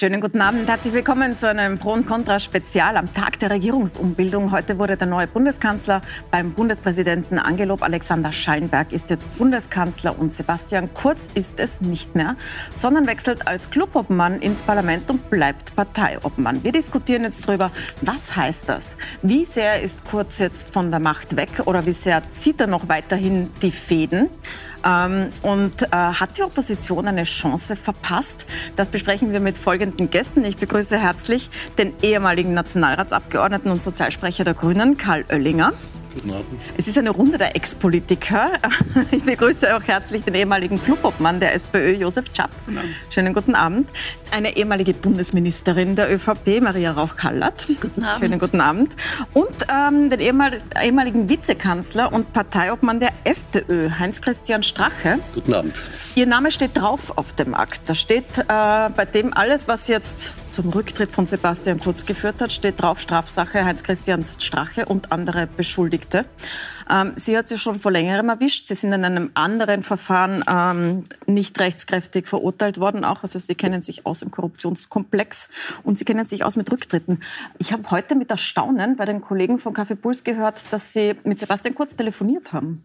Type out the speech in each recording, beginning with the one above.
Schönen guten Abend, herzlich willkommen zu einem Pro und Contra Spezial am Tag der Regierungsumbildung. Heute wurde der neue Bundeskanzler beim Bundespräsidenten angelobt. Alexander Schallenberg ist jetzt Bundeskanzler und Sebastian Kurz ist es nicht mehr, sondern wechselt als Clubobmann ins Parlament und bleibt Parteiobmann. Wir diskutieren jetzt darüber, was heißt das? Wie sehr ist Kurz jetzt von der Macht weg oder wie sehr zieht er noch weiterhin die Fäden? Ähm, und äh, hat die Opposition eine Chance verpasst? Das besprechen wir mit folgenden Gästen. Ich begrüße herzlich den ehemaligen Nationalratsabgeordneten und Sozialsprecher der Grünen, Karl Oellinger. Guten Abend. Es ist eine Runde der Ex-Politiker. Ich begrüße auch herzlich den ehemaligen Clubobmann der SPÖ, Josef Schapp. Guten Abend. Schönen guten Abend. Eine ehemalige Bundesministerin der ÖVP, Maria Rauch-Kallert. Guten Abend. Schönen guten Abend. Und ähm, den ehemaligen Vizekanzler und Parteiobmann der FPÖ, Heinz-Christian Strache. Guten Abend. Ihr Name steht drauf auf dem Akt. Da steht äh, bei dem alles, was jetzt zum Rücktritt von Sebastian Kurz geführt hat, steht drauf Strafsache Heinz-Christian Strache und andere Beschuldigte. Ähm, sie hat sie schon vor längerem erwischt. Sie sind in einem anderen Verfahren ähm, nicht rechtskräftig verurteilt worden. Auch. Also Sie kennen sich aus im Korruptionskomplex und Sie kennen sich aus mit Rücktritten. Ich habe heute mit Erstaunen bei den Kollegen von Café Puls gehört, dass Sie mit Sebastian Kurz telefoniert haben.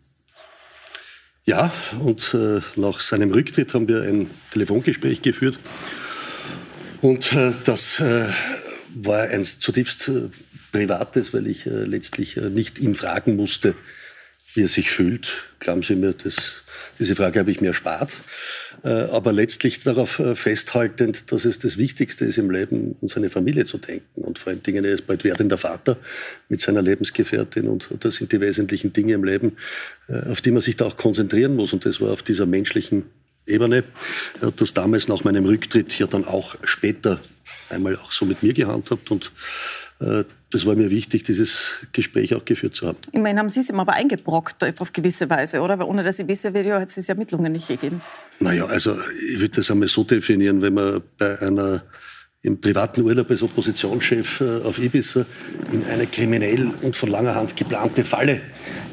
Ja, und äh, nach seinem Rücktritt haben wir ein Telefongespräch geführt. Und äh, das äh, war ein zutiefst äh, privates, weil ich äh, letztlich äh, nicht ihn fragen musste, wie er sich fühlt. Glauben Sie mir, das, diese Frage habe ich mir erspart. Äh, aber letztlich darauf festhaltend, dass es das Wichtigste ist im Leben, an seine Familie zu denken. Und vor allen Dingen, er ist bald werdender Vater mit seiner Lebensgefährtin. Und das sind die wesentlichen Dinge im Leben, auf die man sich da auch konzentrieren muss. Und das war auf dieser menschlichen Ebene. Er hat das damals nach meinem Rücktritt ja dann auch später einmal auch so mit mir gehandhabt und äh, das war mir wichtig, dieses Gespräch auch geführt zu haben. Immerhin haben Sie es ihm aber eingebrockt auf gewisse Weise, oder? Weil ohne dass Sie bisher Video hätte es Ermittlungen nicht gegeben. Naja, also ich würde das einmal so definieren, wenn man bei einer im privaten Urlaub als Oppositionschef äh, auf Ibiza in eine kriminell und von langer Hand geplante Falle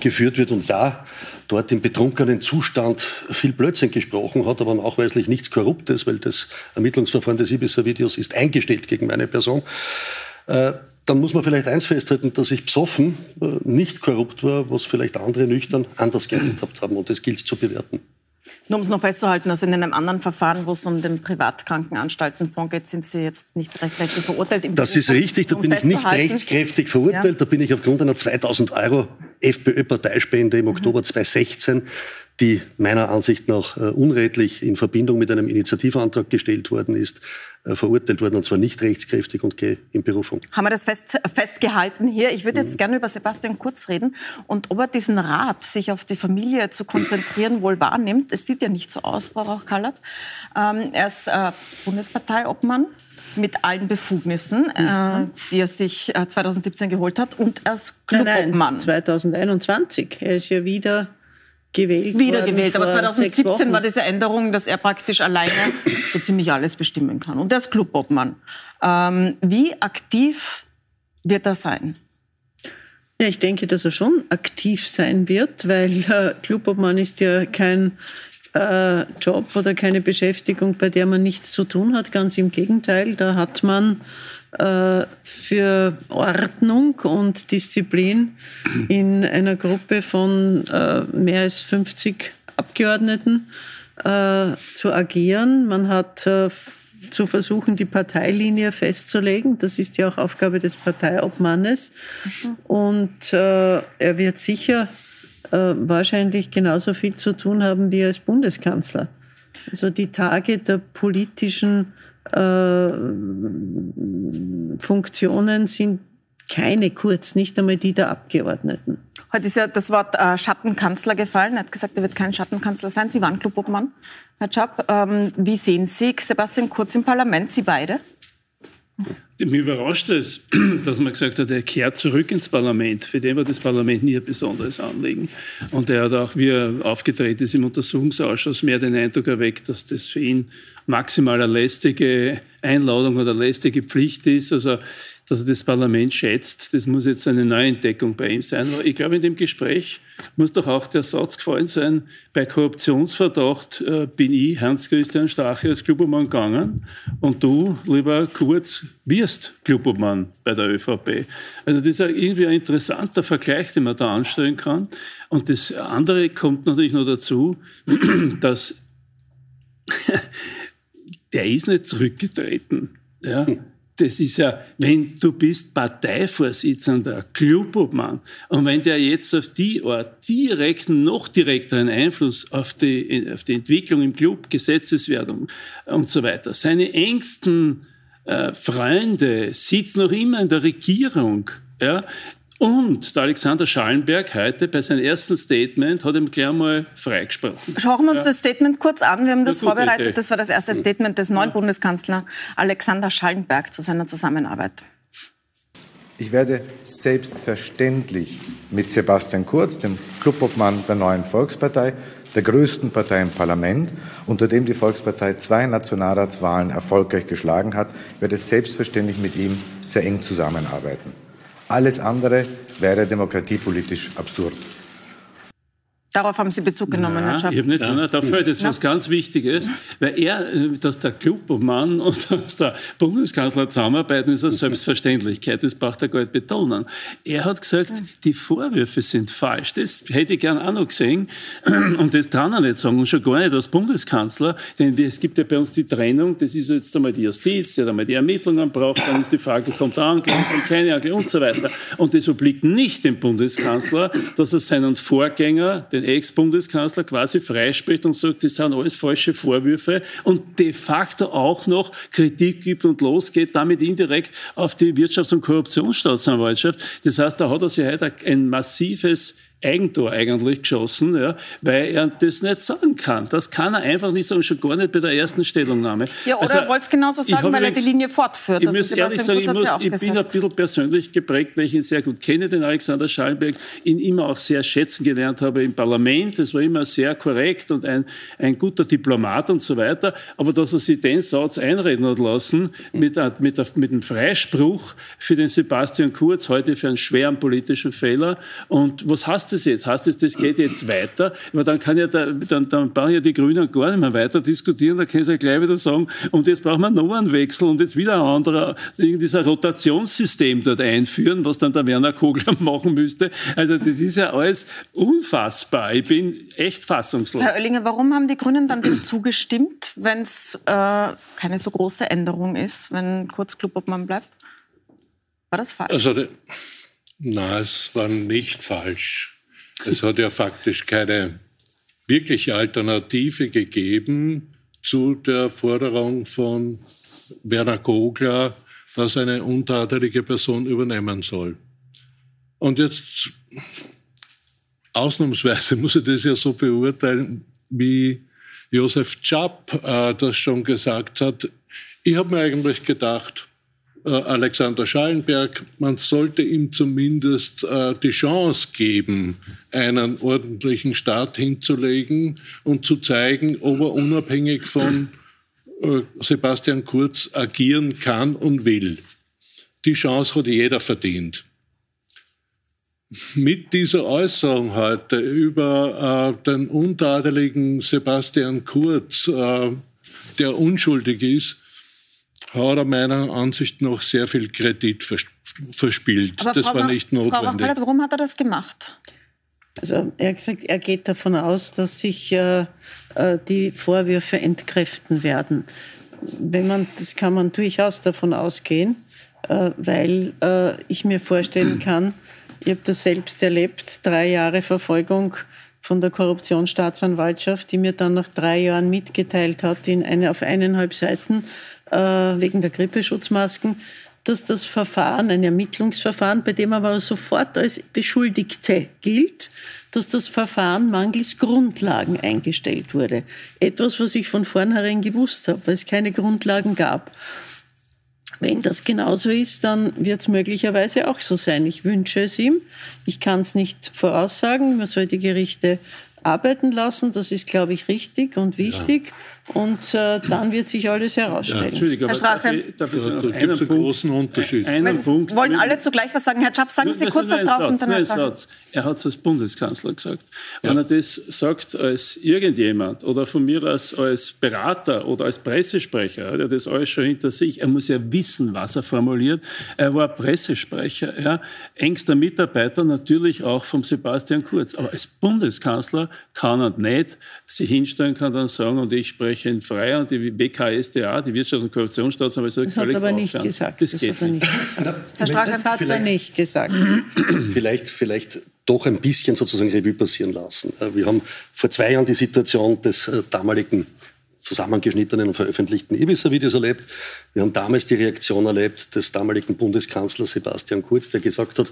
geführt wird und ja, dort im betrunkenen Zustand viel Blödsinn gesprochen hat, aber nachweislich nichts Korruptes, weil das Ermittlungsverfahren des Ibiza-Videos ist eingestellt gegen meine Person. Äh, dann muss man vielleicht eins festhalten, dass ich besoffen äh, nicht korrupt war, was vielleicht andere nüchtern anders gehandhabt haben. Und das gilt zu bewerten. Nur um es noch festzuhalten, dass in einem anderen Verfahren, wo es um den Privatkrankenanstaltenfonds geht, sind Sie jetzt nicht rechtskräftig verurteilt. Im das Beruf, ist richtig, da bin ich nicht rechtskräftig verurteilt. Ja. Da bin ich aufgrund einer 2000 Euro FPÖ-Parteispende im Oktober mhm. 2016 die meiner Ansicht nach äh, unredlich in Verbindung mit einem Initiativantrag gestellt worden ist, verurteilt worden, und zwar nicht rechtskräftig und in Berufung. Haben wir das fest, festgehalten hier? Ich würde jetzt mhm. gerne über Sebastian Kurz reden und ob er diesen Rat, sich auf die Familie zu konzentrieren, wohl wahrnimmt. Es sieht ja nicht so aus, Frau Rauch-Kallert. Ähm, er ist äh, Bundesparteiobmann mit allen Befugnissen, äh, mhm. die er sich äh, 2017 geholt hat und als Clubobmann. Nein, nein, 2021. Er ist ja wieder gewählt Wiedergewählt, aber 2017 war diese Änderung, dass er praktisch alleine so ziemlich alles bestimmen kann. Und er ist Clubobmann. Ähm, wie aktiv wird er sein? Ja, ich denke, dass er schon aktiv sein wird, weil äh, Clubobmann ist ja kein äh, Job oder keine Beschäftigung, bei der man nichts zu tun hat. Ganz im Gegenteil, da hat man für Ordnung und Disziplin in einer Gruppe von äh, mehr als 50 Abgeordneten äh, zu agieren. Man hat zu versuchen, die Parteilinie festzulegen. Das ist ja auch Aufgabe des Parteiobmannes. Mhm. Und äh, er wird sicher äh, wahrscheinlich genauso viel zu tun haben wie als Bundeskanzler. Also die Tage der politischen äh, Funktionen sind keine kurz, nicht einmal die der Abgeordneten. Heute ist ja das Wort äh, Schattenkanzler gefallen. Er hat gesagt, er wird kein Schattenkanzler sein. Sie waren Clubobmann, Herr Schapp. Ähm, wie sehen Sie Sebastian Kurz im Parlament, Sie beide? Mich überrascht es, dass man gesagt hat, er kehrt zurück ins Parlament. Für den war das Parlament nie ein besonderes Anliegen. Und er hat auch, wie er aufgetreten ist im Untersuchungsausschuss, mehr den Eindruck erweckt, dass das für ihn maximal eine lästige Einladung oder lästige Pflicht ist. Also dass er das Parlament schätzt, das muss jetzt eine Neuentdeckung bei ihm sein. Aber ich glaube, in dem Gespräch muss doch auch der Satz gefallen sein, bei Korruptionsverdacht äh, bin ich, Hans-Christian Strache, als Klubobmann gegangen und du, lieber Kurz, wirst Klubobmann bei der ÖVP. Also das ist irgendwie ein interessanter Vergleich, den man da anstellen kann. Und das andere kommt natürlich noch dazu, dass der ist nicht zurückgetreten. Ja. Das ist ja, wenn du bist Parteivorsitzender, Clubobmann, und wenn der jetzt auf die Art direkten, noch direkteren Einfluss auf die, auf die Entwicklung im Club, Gesetzeswerdung und so weiter, seine engsten äh, Freunde sitzen noch immer in der Regierung, ja, und der Alexander Schallenberg heute bei seinem ersten Statement hat ihm gleich mal freigesprochen. Schauen wir uns ja. das Statement kurz an. Wir haben das vorbereitet. Idee. Das war das erste Statement des neuen ja. Bundeskanzlers Alexander Schallenberg zu seiner Zusammenarbeit. Ich werde selbstverständlich mit Sebastian Kurz, dem Clubobmann der neuen Volkspartei, der größten Partei im Parlament, unter dem die Volkspartei zwei Nationalratswahlen erfolgreich geschlagen hat, werde selbstverständlich mit ihm sehr eng zusammenarbeiten. Alles andere wäre demokratiepolitisch absurd. Darauf haben Sie Bezug genommen, Herr Schapp. Ich nicht, ja. da fällt jetzt ja. was ganz Wichtiges, weil er, äh, dass der Clubmann und dass der Bundeskanzler zusammenarbeiten, ist eine Selbstverständlichkeit. Das braucht er gar nicht betonen. Er hat gesagt, die Vorwürfe sind falsch. Das hätte ich gern auch noch gesehen. Und das kann er nicht sagen. Und schon gar nicht als Bundeskanzler. Denn es gibt ja bei uns die Trennung. Das ist jetzt einmal die Justiz, der einmal die Ermittlungen braucht. Dann ist die Frage, kommt der Anklage, kommt keine Anklage und so weiter. Und das obliegt nicht dem Bundeskanzler, dass er seinen Vorgänger, den den Ex-Bundeskanzler quasi freispricht und sagt, das sind alles falsche Vorwürfe und de facto auch noch Kritik gibt und losgeht, damit indirekt auf die Wirtschafts- und Korruptionsstaatsanwaltschaft. Das heißt, da hat er sich heute ein massives Eigentor eigentlich geschossen, ja, weil er das nicht sagen kann. Das kann er einfach nicht sagen, schon gar nicht bei der ersten Stellungnahme. Ja, oder also, er wollte es genauso sagen, weil er die Linie fortführt. Ich muss ehrlich sagen, ich, muss, ich bin ein bisschen persönlich geprägt, weil ich ihn sehr gut kenne, den Alexander Schallenberg, ihn immer auch sehr schätzen gelernt habe im Parlament. Es war immer sehr korrekt und ein, ein guter Diplomat und so weiter. Aber dass er sich den Satz einreden hat lassen, mit, mit, mit einem Freispruch für den Sebastian Kurz, heute für einen schweren politischen Fehler. Und was heißt das jetzt? Heißt das, das geht jetzt weiter? Aber dann kann ja der, dann, dann brauchen ja die Grünen gar nicht mehr weiter diskutieren. Da können sie ja gleich wieder sagen, und jetzt brauchen wir noch einen Wechsel und jetzt wieder ein anderer, dieser Rotationssystem dort einführen, was dann der Werner Kogler machen müsste. Also das ist ja alles unfassbar. Ich bin echt fassungslos. Herr Oellinger, warum haben die Grünen dann dem zugestimmt, wenn es äh, keine so große Änderung ist, wenn Kurz Klubobmann bleibt? War das falsch? Also, na, es war nicht falsch. Es hat ja faktisch keine wirkliche Alternative gegeben zu der Forderung von Werner Kogler, dass eine untadelige Person übernehmen soll. Und jetzt ausnahmsweise muss ich das ja so beurteilen, wie Josef Czap äh, das schon gesagt hat. Ich habe mir eigentlich gedacht, Alexander Schallenberg, man sollte ihm zumindest äh, die Chance geben, einen ordentlichen Staat hinzulegen und zu zeigen, ob er unabhängig von äh, Sebastian Kurz agieren kann und will. Die Chance hat jeder verdient. Mit dieser Äußerung heute über äh, den untadeligen Sebastian Kurz, äh, der unschuldig ist, hat er meiner Ansicht nach sehr viel Kredit verspielt. Aber das Frau war nicht notwendig. Frau warum hat er das gemacht? Also er hat gesagt, er geht davon aus, dass sich äh, äh, die Vorwürfe entkräften werden. Wenn man, das kann man durchaus davon ausgehen, äh, weil äh, ich mir vorstellen kann, ich habe das selbst erlebt, drei Jahre Verfolgung von der Korruptionsstaatsanwaltschaft, die mir dann nach drei Jahren mitgeteilt hat, in eine, auf eineinhalb Seiten, wegen der Grippeschutzmasken, dass das Verfahren, ein Ermittlungsverfahren, bei dem aber sofort als Beschuldigte gilt, dass das Verfahren mangels Grundlagen eingestellt wurde. Etwas, was ich von vornherein gewusst habe, weil es keine Grundlagen gab. Wenn das genauso ist, dann wird es möglicherweise auch so sein. Ich wünsche es ihm. Ich kann es nicht voraussagen. Man soll die Gerichte arbeiten lassen. Das ist, glaube ich, richtig und wichtig. Ja. Und äh, dann wird sich alles herausstellen. Ja, Entschuldigung, aber Herr Strache, darf ich, darf ich da, da gibt es einen großen Unterschied. Einen Punkt. Wollen alle zugleich was sagen? Herr Schapp, sagen Sie kurz was drauf. Satz, und dann Satz. Er hat es als Bundeskanzler gesagt. Ja. Wenn er das sagt als irgendjemand oder von mir als, als Berater oder als Pressesprecher, hat er das alles schon hinter sich. Er muss ja wissen, was er formuliert. Er war Pressesprecher, ja, engster Mitarbeiter natürlich auch vom Sebastian Kurz. Aber als Bundeskanzler kann er nicht sich hinstellen, kann dann sagen, und ich spreche in Frei und die WKSDA, die Wirtschafts- und Korruptionsstaatsanwaltschaft, das hat er aber nicht gesagt. Das, das hat er nicht gesagt. Herr Strache, das hat er nicht gesagt. Vielleicht, vielleicht doch ein bisschen sozusagen Revue passieren lassen. Äh, wir haben vor zwei Jahren die Situation des äh, damaligen zusammengeschnittenen und veröffentlichten Ibiza-Videos erlebt. Wir haben damals die Reaktion erlebt des damaligen Bundeskanzlers Sebastian Kurz, der gesagt hat,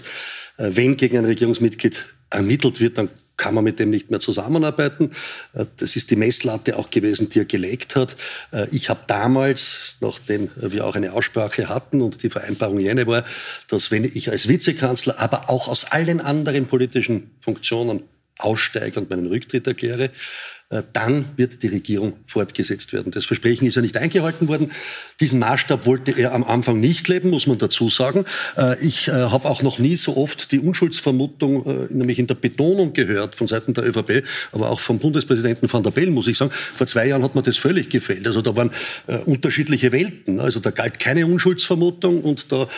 äh, wenn gegen ein Regierungsmitglied ermittelt wird, dann kann man mit dem nicht mehr zusammenarbeiten. Äh, das ist die Messlatte auch gewesen, die er gelegt hat. Äh, ich habe damals, nachdem wir auch eine Aussprache hatten und die Vereinbarung jene war, dass wenn ich als Vizekanzler, aber auch aus allen anderen politischen Funktionen aussteige und meinen Rücktritt erkläre, dann wird die Regierung fortgesetzt werden. Das Versprechen ist ja nicht eingehalten worden. Diesen Maßstab wollte er am Anfang nicht leben, muss man dazu sagen. Äh, ich äh, habe auch noch nie so oft die Unschuldsvermutung, nämlich in der Betonung gehört von Seiten der ÖVP, aber auch vom Bundespräsidenten van der Bellen, muss ich sagen. Vor zwei Jahren hat man das völlig gefällt. Also da waren unterschiedliche Welten. Also da galt keine Unschuldsvermutung und da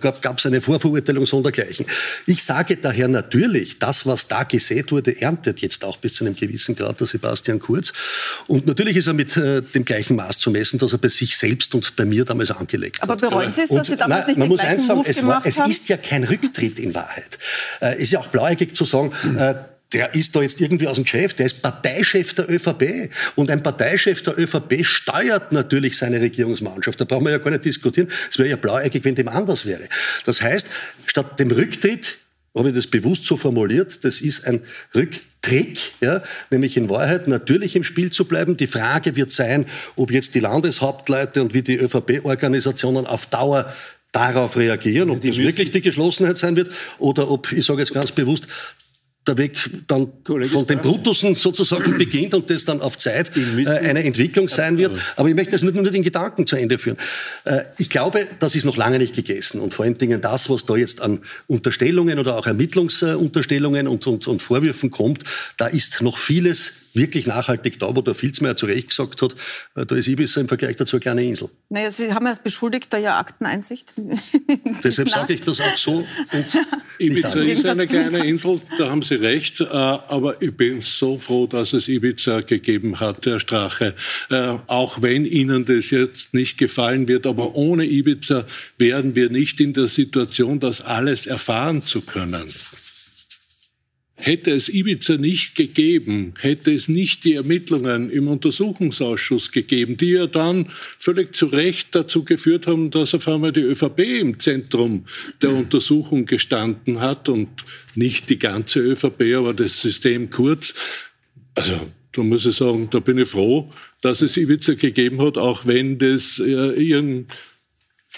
gab es eine Vorverurteilung sondergleichen. Ich sage daher natürlich, das, was da gesät wurde, erntet jetzt auch bis zu einem gewissen Grad der Sebastian Sebastian Kurz. Und natürlich ist er mit äh, dem gleichen Maß zu messen, das er bei sich selbst und bei mir damals angelegt hat. Aber bereuen Sie es, dass Sie damals nein, nicht man den muss eins sagen, es, war, es ist ja kein Rücktritt in Wahrheit. Es äh, ist ja auch blauäugig zu sagen, äh, der ist da jetzt irgendwie aus dem Geschäft, der ist Parteichef der ÖVP. Und ein Parteichef der ÖVP steuert natürlich seine Regierungsmannschaft. Da brauchen wir ja gar nicht diskutieren. Es wäre ja blauäugig, wenn dem anders wäre. Das heißt, statt dem Rücktritt habe ich das bewusst so formuliert, das ist ein Rücktrick, ja, nämlich in Wahrheit natürlich im Spiel zu bleiben. Die Frage wird sein, ob jetzt die Landeshauptleute und wie die ÖVP-Organisationen auf Dauer darauf reagieren, ob das wirklich die Geschlossenheit sein wird oder ob, ich sage jetzt ganz bewusst, der Weg dann Kollege von den Brutussen sozusagen beginnt und das dann auf Zeit äh, eine Entwicklung sein wird. Aber ich möchte das nur, nur den Gedanken zu Ende führen. Äh, ich glaube, das ist noch lange nicht gegessen. Und vor allen Dingen das, was da jetzt an Unterstellungen oder auch Ermittlungsunterstellungen und, und, und Vorwürfen kommt, da ist noch vieles wirklich nachhaltig da, wo der Filzmeier zu Recht gesagt hat, äh, da ist Ibiza im Vergleich dazu eine kleine Insel. Naja, Sie haben als Beschuldigter ja Akteneinsicht. Deshalb sage ich das auch so. Ibiza ist eine kleine Insel, da haben Sie recht, äh, aber ich bin so froh, dass es Ibiza gegeben hat, Herr Strache. Äh, auch wenn Ihnen das jetzt nicht gefallen wird, aber ohne Ibiza wären wir nicht in der Situation, das alles erfahren zu können. Hätte es Ibiza nicht gegeben, hätte es nicht die Ermittlungen im Untersuchungsausschuss gegeben, die ja dann völlig zu Recht dazu geführt haben, dass auf einmal die ÖVP im Zentrum der Untersuchung gestanden hat und nicht die ganze ÖVP, aber das System kurz. Also da muss ich sagen, da bin ich froh, dass es Ibiza gegeben hat, auch wenn das äh, ihren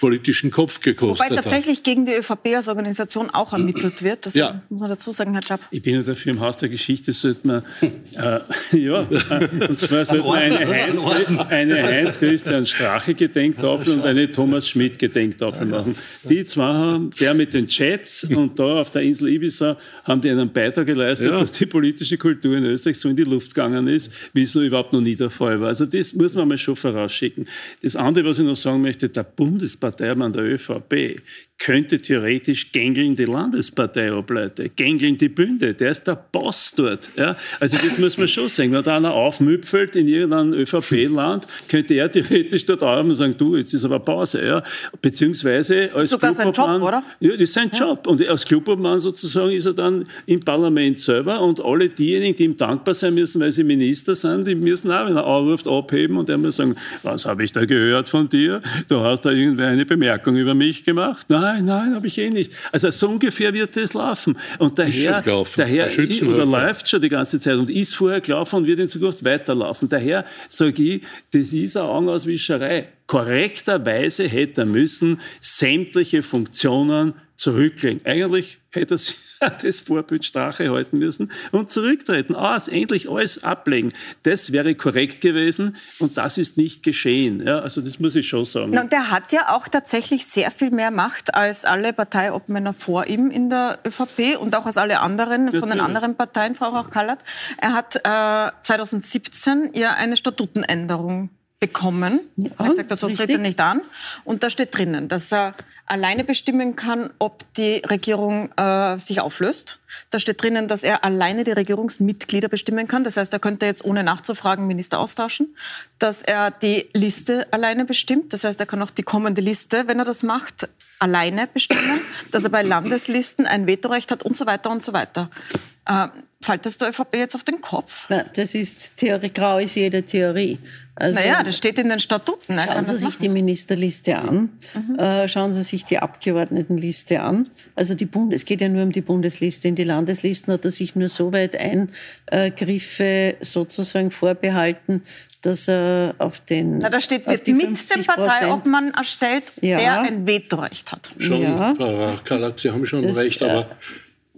politischen Kopf gekostet Wobei tatsächlich hat. gegen die ÖVP als Organisation auch ermittelt wird. Das ja. muss man dazu sagen, Herr Schapp. Ich bin ja dafür im Haus der Geschichte, sollte man, äh, ja, und zwar sollte man eine Heinz, eine Heinz Christian Strache Gedenktafel und eine Thomas Schmidt Gedenktafel machen. Die zwei haben, der mit den Chats und da auf der Insel Ibiza, haben die einen Beitrag geleistet, ja. dass die politische Kultur in Österreich so in die Luft gegangen ist, wie es so überhaupt noch nie der Fall war. Also das muss man mal schon vorausschicken. Das andere, was ich noch sagen möchte, der Bundespartei Parteimann der ÖVP könnte theoretisch gängeln die Landespartei ableiten, gängeln die Bünde. Der ist der Boss dort. Ja? Also das muss man schon sagen. Wenn da einer aufmüpfelt in irgendeinem ÖVP-Land, könnte er theoretisch dort auf und sagen, du, jetzt ist aber Pause. Ja? Beziehungsweise als Sogar sein Job, oder? Ja, das ist sein ja. Job. Und als Clubobmann sozusagen ist er dann im Parlament selber und alle diejenigen, die ihm dankbar sein müssen, weil sie Minister sind, die müssen auch, wenn er anruft, abheben und er muss sagen, was habe ich da gehört von dir? Du hast da irgendwie eine Bemerkung über mich gemacht. Nein, nein, nein, habe ich eh nicht. Also so ungefähr wird es laufen. Und daher, daher oder läuft schon die ganze Zeit und ist vorher gelaufen und wird in Zukunft weiterlaufen. Daher sage ich, das ist eine Augenauswischerei. korrekterweise hätte er müssen sämtliche Funktionen zurücklegen. Eigentlich hätte er sich das Vorbild Strache halten müssen und zurücktreten. Ah, endlich alles ablegen. Das wäre korrekt gewesen und das ist nicht geschehen. Ja, also das muss ich schon sagen. und der hat ja auch tatsächlich sehr viel mehr Macht als alle Parteiobmänner vor ihm in der ÖVP und auch als alle anderen von den anderen Parteien, Frau Rauch-Kallert. Er hat äh, 2017 ja eine Statutenänderung bekommen. Ja, er hat gesagt, das tritt er nicht an. Und da steht drinnen, dass er alleine bestimmen kann, ob die Regierung äh, sich auflöst. Da steht drinnen, dass er alleine die Regierungsmitglieder bestimmen kann. Das heißt, er könnte jetzt ohne nachzufragen Minister austauschen. Dass er die Liste alleine bestimmt. Das heißt, er kann auch die kommende Liste, wenn er das macht, alleine bestimmen. dass er bei Landeslisten ein Vetorecht hat und so weiter und so weiter. Äh, fällt das der ÖVP jetzt auf den Kopf? Na, das ist Theorie, grau ist jede Theorie. Also, naja, das steht in den Statuten. Schauen Sie sich machen. die Ministerliste an, mhm. äh, schauen Sie sich die Abgeordnetenliste an. Also die Bund es geht ja nur um die Bundesliste. In die Landeslisten hat er sich nur so weit Eingriffe sozusagen vorbehalten, dass er auf den. Na, da steht, wird mit dem Parteiobmann erstellt, ja. der ein Vetorecht hat. Schon, ja. Frau Kalat, Sie haben schon das, recht, aber. Äh,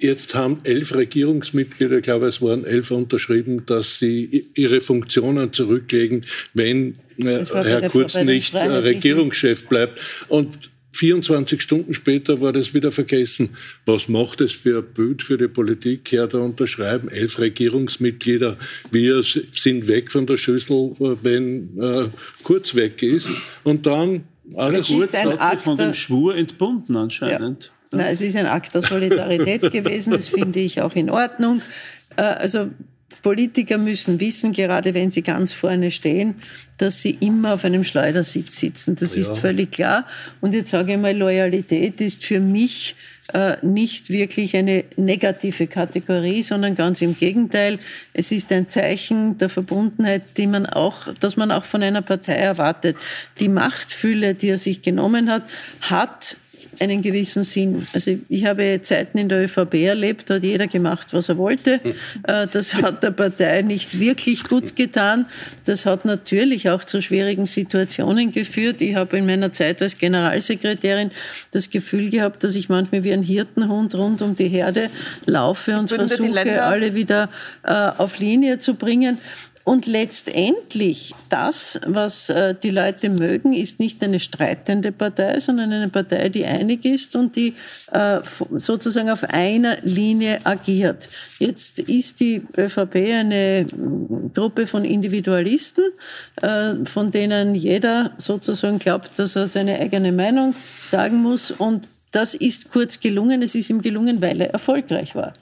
Jetzt haben elf Regierungsmitglieder, ich glaube, es waren elf unterschrieben, dass sie ihre Funktionen zurücklegen, wenn äh, Herr Kurz nicht äh, Regierungschef bleibt. Und 24 Stunden später war das wieder vergessen. Was macht es für ein Bild für die Politik? Her da unterschreiben, elf Regierungsmitglieder, wir sind weg von der Schüssel, wenn äh, Kurz weg ist. Und dann alles Kurz hat sich von dem Schwur entbunden anscheinend. Ja. Na, es ist ein Akt der Solidarität gewesen, das finde ich auch in Ordnung. Äh, also Politiker müssen wissen, gerade wenn sie ganz vorne stehen, dass sie immer auf einem Schleudersitz sitzen. Das ja. ist völlig klar. Und jetzt sage ich mal, Loyalität ist für mich äh, nicht wirklich eine negative Kategorie, sondern ganz im Gegenteil. Es ist ein Zeichen der Verbundenheit, die man auch, dass man auch von einer Partei erwartet. Die Machtfülle, die er sich genommen hat, hat einen gewissen Sinn. Also ich habe Zeiten in der ÖVP erlebt, da hat jeder gemacht, was er wollte. Äh, das hat der Partei nicht wirklich gut getan. Das hat natürlich auch zu schwierigen Situationen geführt. Ich habe in meiner Zeit als Generalsekretärin das Gefühl gehabt, dass ich manchmal wie ein Hirtenhund rund um die Herde laufe und versuche, alle wieder äh, auf Linie zu bringen. Und letztendlich, das, was äh, die Leute mögen, ist nicht eine streitende Partei, sondern eine Partei, die einig ist und die äh, sozusagen auf einer Linie agiert. Jetzt ist die ÖVP eine Gruppe von Individualisten, äh, von denen jeder sozusagen glaubt, dass er seine eigene Meinung sagen muss. Und das ist kurz gelungen. Es ist ihm gelungen, weil er erfolgreich war.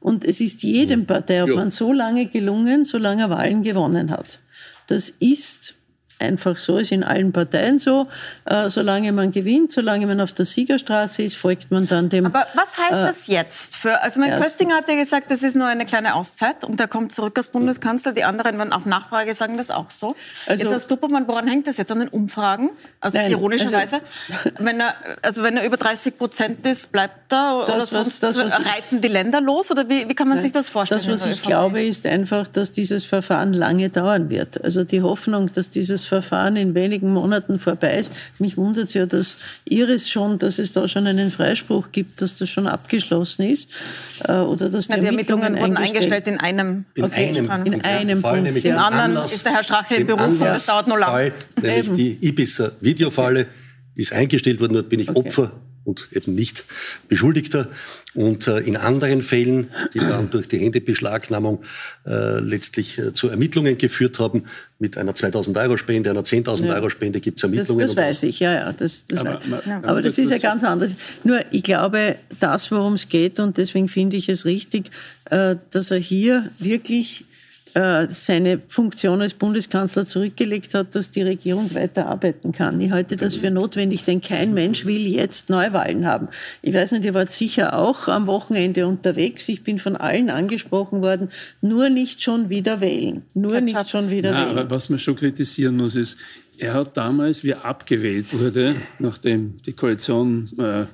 Und es ist jedem Parteiobmann ja. so lange gelungen, solange er Wahlen gewonnen hat. Das ist einfach so, ist in allen Parteien so. Äh, solange man gewinnt, solange man auf der Siegerstraße ist, folgt man dann dem. Aber was heißt äh, das jetzt? Für, also mein Köstinger hat ja gesagt, das ist nur eine kleine Auszeit und er kommt zurück als Bundeskanzler. Die anderen, wenn auf Nachfrage sagen das auch so. Also, jetzt als Gruppermann, woran hängt das jetzt? An den Umfragen? Also nein, ironischerweise. Also, wenn er, also wenn er über 30 Prozent ist, bleibt er das, oder was, das, was reiten die Länder los? Oder wie, wie kann man nein, sich das vorstellen? Das, was ich glaube, ist einfach, dass dieses Verfahren lange dauern wird. Also die Hoffnung, dass dieses Verfahren in wenigen Monaten vorbei ist. Mich wundert es ja, dass Iris schon, dass es da schon einen Freispruch gibt, dass das schon abgeschlossen ist. Äh, oder dass die, Na, die Ermittlungen, Ermittlungen wurden eingestellt in einem, in okay, einem, in einem Fall, Punkt. Im anderen Anlass, ist der Herr Strache im Beruf und das dauert nur lang. nämlich die Ibiza Videofalle ist eingestellt worden, dort bin ich okay. Opfer und eben nicht Beschuldigter. Und äh, in anderen Fällen, die dann durch die Händebeschlagnahmung äh, letztlich äh, zu Ermittlungen geführt haben, mit einer 2000 Euro Spende, einer 10.000 ja. Euro Spende gibt es Ermittlungen. Das, das weiß ich, ja, ja. Das, das aber, weiß. Ja. aber das ist ja ganz anders. Nur ich glaube, das, worum es geht, und deswegen finde ich es richtig, äh, dass er hier wirklich seine Funktion als Bundeskanzler zurückgelegt hat, dass die Regierung weiter arbeiten kann. Ich halte das für notwendig, denn kein Mensch will jetzt Neuwahlen haben. Ich weiß nicht, ihr wart sicher auch am Wochenende unterwegs. Ich bin von allen angesprochen worden, nur nicht schon wieder wählen. Nur nicht schon wieder Na, wählen. Aber was man schon kritisieren muss, ist, er hat damals, wie er abgewählt wurde, nachdem die Koalition äh,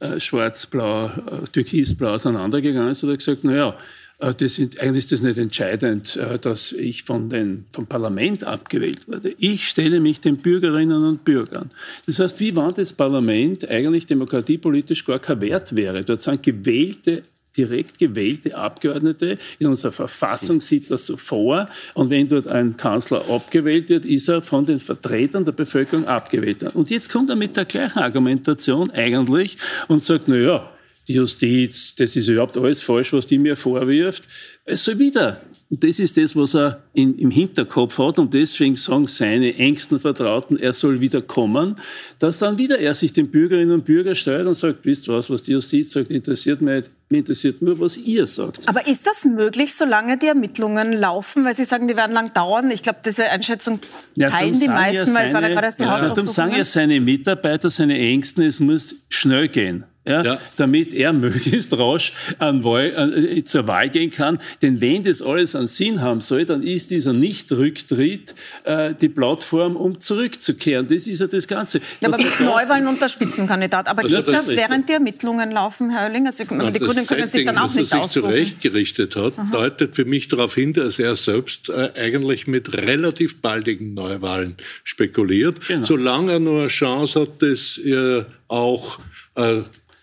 äh, schwarz-blau, äh, türkisblau auseinandergegangen ist, hat er gesagt, naja, äh, das sind, eigentlich ist das nicht entscheidend, äh, dass ich von den, vom Parlament abgewählt wurde. Ich stelle mich den Bürgerinnen und Bürgern. Das heißt, wie war das Parlament eigentlich demokratiepolitisch gar kein Wert wäre? Dort sind gewählte direkt gewählte Abgeordnete. In unserer Verfassung sieht das so vor. Und wenn dort ein Kanzler abgewählt wird, ist er von den Vertretern der Bevölkerung abgewählt. Und jetzt kommt er mit der gleichen Argumentation eigentlich und sagt, na ja, die Justiz, das ist überhaupt alles falsch, was die mir vorwirft. Es soll wieder. Und das ist das, was er in, im Hinterkopf hat. Und deswegen sagen seine engsten Vertrauten, er soll wieder kommen. Dass dann wieder er sich den Bürgerinnen und Bürgern steuert und sagt, wisst was, was die Justiz sagt, interessiert mich nicht. Mir interessiert nur, was ihr sagt. Aber ist das möglich, solange die Ermittlungen laufen? Weil Sie sagen, die werden lang dauern. Ich glaube, diese Einschätzung teilen ja, die meisten, seine, weil es war ja gerade erst die ja, Darum sagen ja seine Mitarbeiter, seine Ängsten, es muss schnell gehen ja, ja. damit er möglichst rasch an Wahl, an, äh, zur Wahl gehen kann. Denn wenn das alles einen Sinn haben soll, dann ist dieser Nichtrücktritt äh, die Plattform, um zurückzukehren. Das ist ja das Ganze. Ja, aber mit Neuwahlen und der Spitzenkandidat. Aber geht das, das während die Ermittlungen laufen, Herr Oerling? Also, ja, die Grünen können sich dann auch nicht dass er sich zurechtgerichtet hat, Aha. deutet für mich darauf hin, dass er selbst äh, eigentlich mit relativ baldigen Neuwahlen spekuliert. Genau. Solange er nur eine Chance hat, dass er auch äh,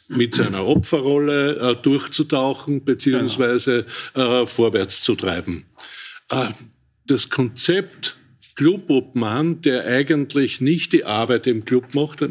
mit seiner Opferrolle äh, durchzutauchen beziehungsweise äh, vorwärts zu treiben. Äh, das Konzept Clubobmann, der eigentlich nicht die Arbeit im Club macht,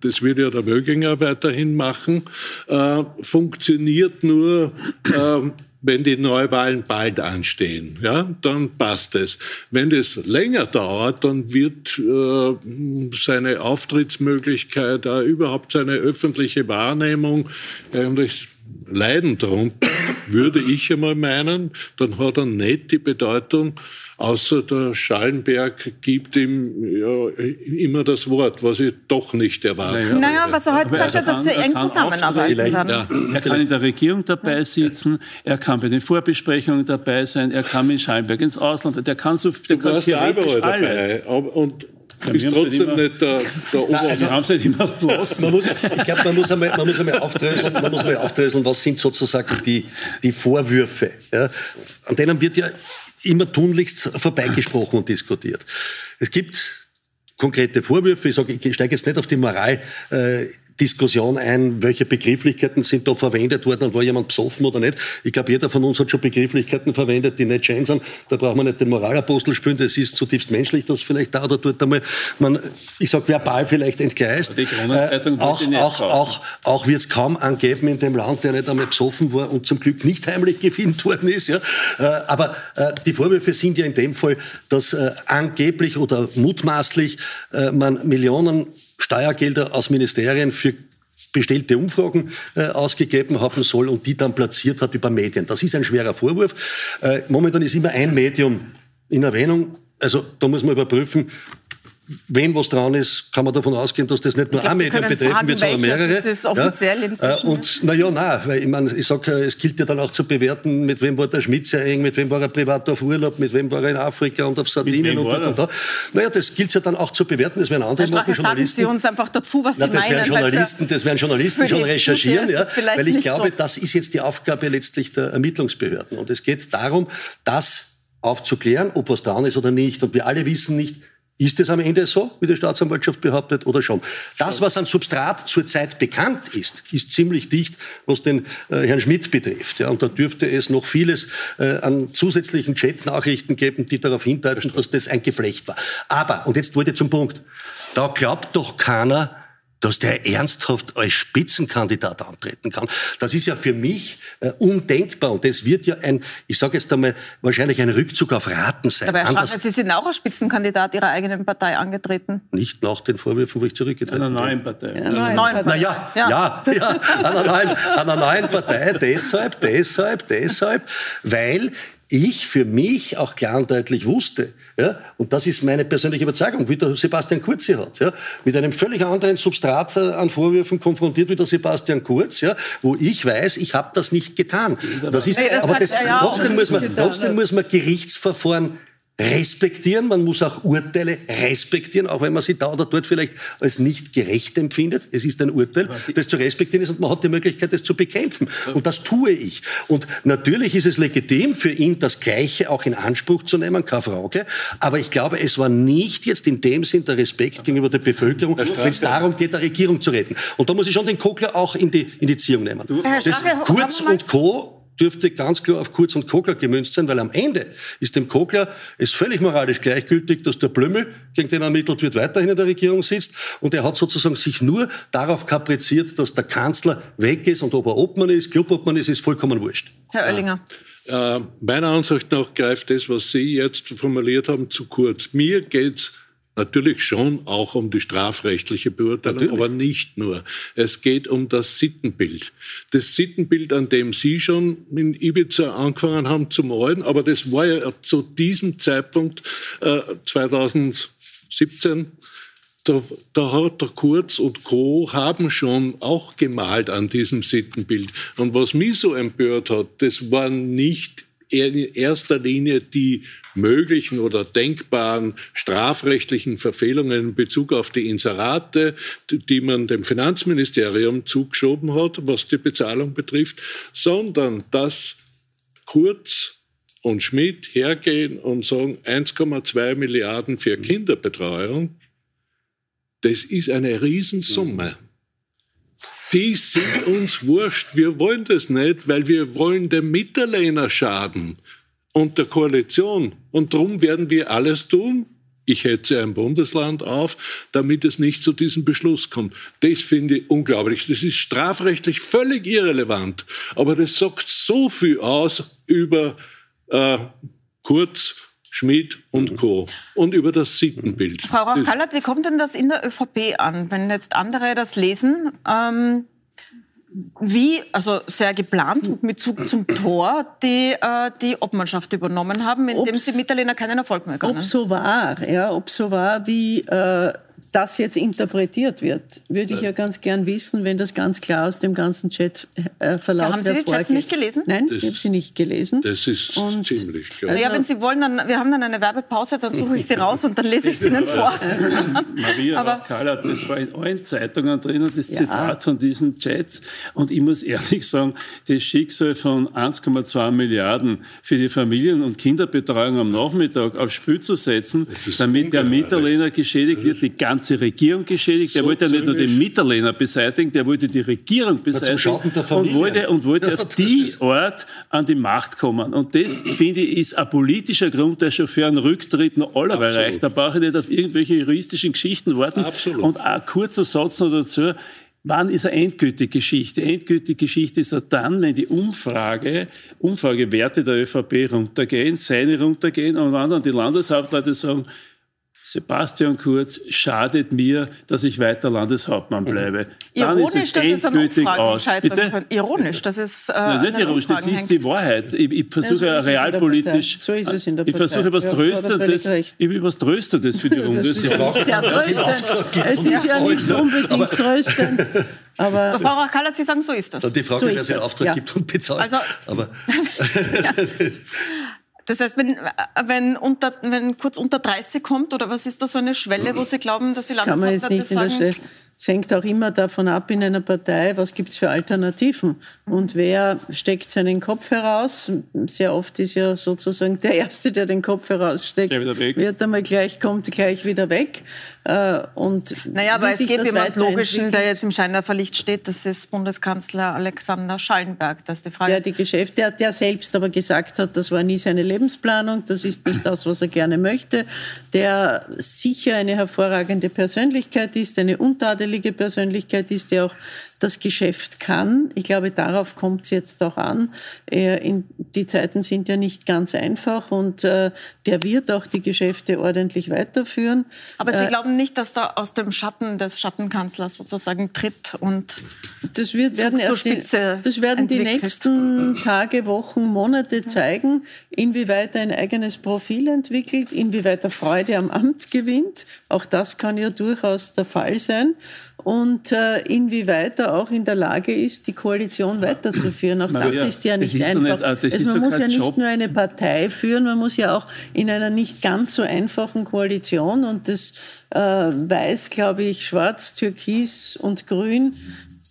das wird ja der Wöginger weiterhin machen, äh, funktioniert nur äh, wenn die Neuwahlen bald anstehen, ja, dann passt es. Wenn es länger dauert, dann wird äh, seine Auftrittsmöglichkeit, äh, überhaupt seine öffentliche Wahrnehmung eigentlich leiden darunter, würde ich einmal meinen. Dann hat er nicht die Bedeutung, außer der Schallenberg gibt ihm ja, immer das Wort, was ich doch nicht erwarte. Naja, naja aber so heute sagt er, dass sie eng zusammenarbeiten werden. Ja, er kann in der Regierung dabei sitzen, er kann bei den Vorbesprechungen dabei sein, er kann mit Schallenberg ins Ausland, der kann so der du kann theoretisch alles. Dabei, und Du bist trotzdem nicht der, der Ober... Nein, also, haben sie nicht immer. Man muss, ich glaube, man muss einmal, man muss einmal aufdröseln, man muss einmal aufdröseln, was sind sozusagen die, die Vorwürfe. Ja? An denen wird ja immer tunlichst vorbeigesprochen und diskutiert. Es gibt konkrete Vorwürfe. Ich sage, ich steige jetzt nicht auf die Moral. Äh, Diskussion ein, welche Begrifflichkeiten sind da verwendet worden und war jemand besoffen oder nicht. Ich glaube, jeder von uns hat schon Begrifflichkeiten verwendet, die nicht schön sind. Da braucht man nicht den Moralapostel spielen, das ist zutiefst menschlich, dass vielleicht da oder dort einmal man, ich sage verbal vielleicht entgleist. Die äh, auch auch, auch, auch wird es kaum angeben in dem Land, der nicht einmal besoffen war und zum Glück nicht heimlich gefilmt worden ist. Ja. Äh, aber äh, die Vorwürfe sind ja in dem Fall, dass äh, angeblich oder mutmaßlich äh, man Millionen Steuergelder aus Ministerien für bestellte Umfragen äh, ausgegeben haben soll und die dann platziert hat über Medien. Das ist ein schwerer Vorwurf. Äh, momentan ist immer ein Medium in Erwähnung. Also da muss man überprüfen, wenn was dran ist, kann man davon ausgehen, dass das nicht nur ein Medium betreffen wird, sondern mehrere. Ist das offiziell ja? inzwischen? Äh, und naja, nein, weil ich meine, ich sage, es gilt ja dann auch zu bewerten, mit wem war der Schmidt sehr eng, mit wem war er privat auf Urlaub, mit wem war er in Afrika und auf Sardinien und, und, und, und. Naja, das gilt ja dann auch zu bewerten, das werden andere machen, Journalisten. Sagen Sie uns einfach dazu, was Na, Sie das meinen. Werden Journalisten, das werden Journalisten schon recherchieren, ja, weil ich glaube, so. das ist jetzt die Aufgabe letztlich der Ermittlungsbehörden. Und es geht darum, das aufzuklären, ob was dran ist oder nicht. Und wir alle wissen nicht, ist es am Ende so, wie die Staatsanwaltschaft behauptet, oder schon? Das, was an Substrat zurzeit bekannt ist, ist ziemlich dicht, was den äh, Herrn Schmidt betrifft. Ja, und da dürfte es noch vieles äh, an zusätzlichen Chat-Nachrichten geben, die darauf hindeuten, dass das ein Geflecht war. Aber, und jetzt wollte ich zum Punkt, da glaubt doch keiner, dass der ernsthaft als Spitzenkandidat antreten kann. Das ist ja für mich äh, undenkbar und das wird ja ein, ich sage jetzt einmal, wahrscheinlich ein Rückzug auf Raten sein. Aber Herr Strache, Sie sind auch als Spitzenkandidat Ihrer eigenen Partei angetreten. Nicht nach den Vorwürfen, wo ich zurückgetreten bin. Einer neuen Partei. Einer neuen, neuen Partei. Naja, ja, ja, ja einer, neuen, einer neuen Partei. Deshalb, deshalb, deshalb, weil ich für mich auch klar und deutlich wusste, ja, und das ist meine persönliche Überzeugung, wie der Sebastian Kurz sie hat, ja, mit einem völlig anderen Substrat äh, an Vorwürfen konfrontiert wie der Sebastian Kurz, ja, wo ich weiß, ich habe das nicht getan. Das ist, aber das, trotzdem, muss man, trotzdem muss man Gerichtsverfahren respektieren, man muss auch Urteile respektieren, auch wenn man sie da oder dort vielleicht als nicht gerecht empfindet. Es ist ein Urteil, das zu respektieren ist und man hat die Möglichkeit, das zu bekämpfen. Und das tue ich. Und natürlich ist es legitim für ihn, das Gleiche auch in Anspruch zu nehmen, keine Frage. Aber ich glaube, es war nicht jetzt in dem Sinn der Respekt gegenüber der Bevölkerung, wenn es darum geht, der Regierung zu retten. Und da muss ich schon den Kogler auch in die, in die Ziehung nehmen. Das Kurz und Co dürfte ganz klar auf Kurz und Kogler gemünzt sein, weil am Ende ist dem Kogler es völlig moralisch gleichgültig, dass der Blömmel, gegen den ermittelt wird, weiterhin in der Regierung sitzt. Und er hat sozusagen sich nur darauf kapriziert, dass der Kanzler weg ist und ob er Obmann ist, Clubobmann ist, ist vollkommen wurscht. Herr Oellinger. Äh, meiner Ansicht nach greift das, was Sie jetzt formuliert haben, zu kurz. Mir geht's Natürlich schon auch um die strafrechtliche Beurteilung, Natürlich. aber nicht nur. Es geht um das Sittenbild. Das Sittenbild, an dem Sie schon in Ibiza angefangen haben zu malen, aber das war ja zu diesem Zeitpunkt äh, 2017 da, da, hat der Kurz und Co. haben schon auch gemalt an diesem Sittenbild. Und was mich so empört hat, das waren nicht in erster Linie die möglichen oder denkbaren strafrechtlichen Verfehlungen in Bezug auf die Inserate, die man dem Finanzministerium zugeschoben hat, was die Bezahlung betrifft, sondern dass Kurz und Schmidt hergehen und sagen 1,2 Milliarden für Kinderbetreuung, das ist eine Riesensumme. Die sind uns wurscht. Wir wollen das nicht, weil wir wollen dem Mitterlehner schaden und der Koalition. Und darum werden wir alles tun. Ich hetze ein Bundesland auf, damit es nicht zu diesem Beschluss kommt. Das finde ich unglaublich. Das ist strafrechtlich völlig irrelevant. Aber das sagt so viel aus über äh, Kurz, Schmidt und Co. und über das Sittenbild. Frau Rauch-Kallert, wie kommt denn das in der ÖVP an, wenn jetzt andere das lesen? Ähm wie, also sehr geplant mit Zug zum Tor, die äh, die Obmannschaft übernommen haben, indem ob's, sie Mitterlehner keinen Erfolg mehr können. Ob so war, ja, ob so war, wie äh, das jetzt interpretiert wird, würde ich ja ganz gern wissen, wenn das ganz klar aus dem ganzen Chatverlauf äh, Verlauf Haben Sie die Chats nicht gelesen? Nein, das, ich habe sie nicht gelesen. Das ist und ziemlich klar. Also, ja, wenn Sie wollen, dann, wir haben dann eine Werbepause, dann suche ich sie raus und dann lese ich sie Ihnen vor. Maria Aber, Karl, das war in allen Zeitungen drin, das ja. Zitat von diesen Chats. Und ich muss ehrlich sagen, das Schicksal von 1,2 Milliarden für die Familien- und Kinderbetreuung am Nachmittag aufs Spiel zu setzen, damit der Mieterlehner geschädigt wird, die ganze ganze Regierung geschädigt. So der wollte ja nicht nur den Mitterlehner beseitigen, der wollte die Regierung beseitigen und wollte, und wollte auf die Ort an die Macht kommen. Und das, finde ich, ist ein politischer Grund, der schon für einen Rücktritt noch aller reicht. Da brauche ich nicht auf irgendwelche juristischen Geschichten warten. Absolut. Und ein kurzer Satz noch dazu. Wann ist eine endgültige Geschichte? Endgültige Geschichte ist er dann, wenn die Umfrage, Umfragewerte der ÖVP runtergehen, seine runtergehen und wann dann die Landeshauptleute sagen, Sebastian Kurz schadet mir, dass ich weiter Landeshauptmann mhm. bleibe. Dann ironisch, ist es endgültig aus. Bitte? Ironisch, das ist. Äh, Nein, nicht ironisch, das ist die Wahrheit. Ich, ich versuche ja, so realpolitisch. So ist es in der Partei. Ich versuche was ja, Tröstendes. Ich will was Tröstendes für die Runde. Das ist ja tröstend. Es ist ja nicht unbedingt tröstend. Aber Frau Rachkaller, Sie sagen, so ist das. Die Frage, so wer den Auftrag gibt und bezahlt. Also, aber Das heißt, wenn, wenn, unter, wenn kurz unter 30 kommt, oder was ist da so eine Schwelle, wo Sie glauben, dass die Landeshauptleute sagen... Es hängt auch immer davon ab in einer Partei, was gibt es für Alternativen und wer steckt seinen Kopf heraus. Sehr oft ist ja sozusagen der Erste, der den Kopf heraussteckt, wird einmal gleich, kommt gleich wieder weg. Äh, und naja, aber es gibt jemand Logischen, der jetzt im Scheinwerferlicht steht, das ist Bundeskanzler Alexander Schallenberg. Das ist die Frage. Der, die Geschäfte, der, der selbst aber gesagt hat, das war nie seine Lebensplanung, das ist nicht das, was er gerne möchte, der sicher eine hervorragende Persönlichkeit ist, eine untadelige Persönlichkeit ist, der auch das Geschäft kann. Ich glaube, darauf kommt es jetzt auch an. die Zeiten sind ja nicht ganz einfach und äh, der wird auch die Geschäfte ordentlich weiterführen. Aber Sie äh, glauben nicht, dass da aus dem Schatten des Schattenkanzlers sozusagen tritt und das wird, werden erst die, das werden die nächsten Tage, Wochen, Monate zeigen, inwieweit er ein eigenes Profil entwickelt, inwieweit er Freude am Amt gewinnt. Auch das kann ja durchaus der Fall sein. Und äh, inwieweit er auch in der Lage ist, die Koalition weiterzuführen. Auch das ist ja nicht ist einfach. Nicht, also man muss ja nicht Job. nur eine Partei führen, man muss ja auch in einer nicht ganz so einfachen Koalition und das äh, weiß, glaube ich, Schwarz, Türkis und Grün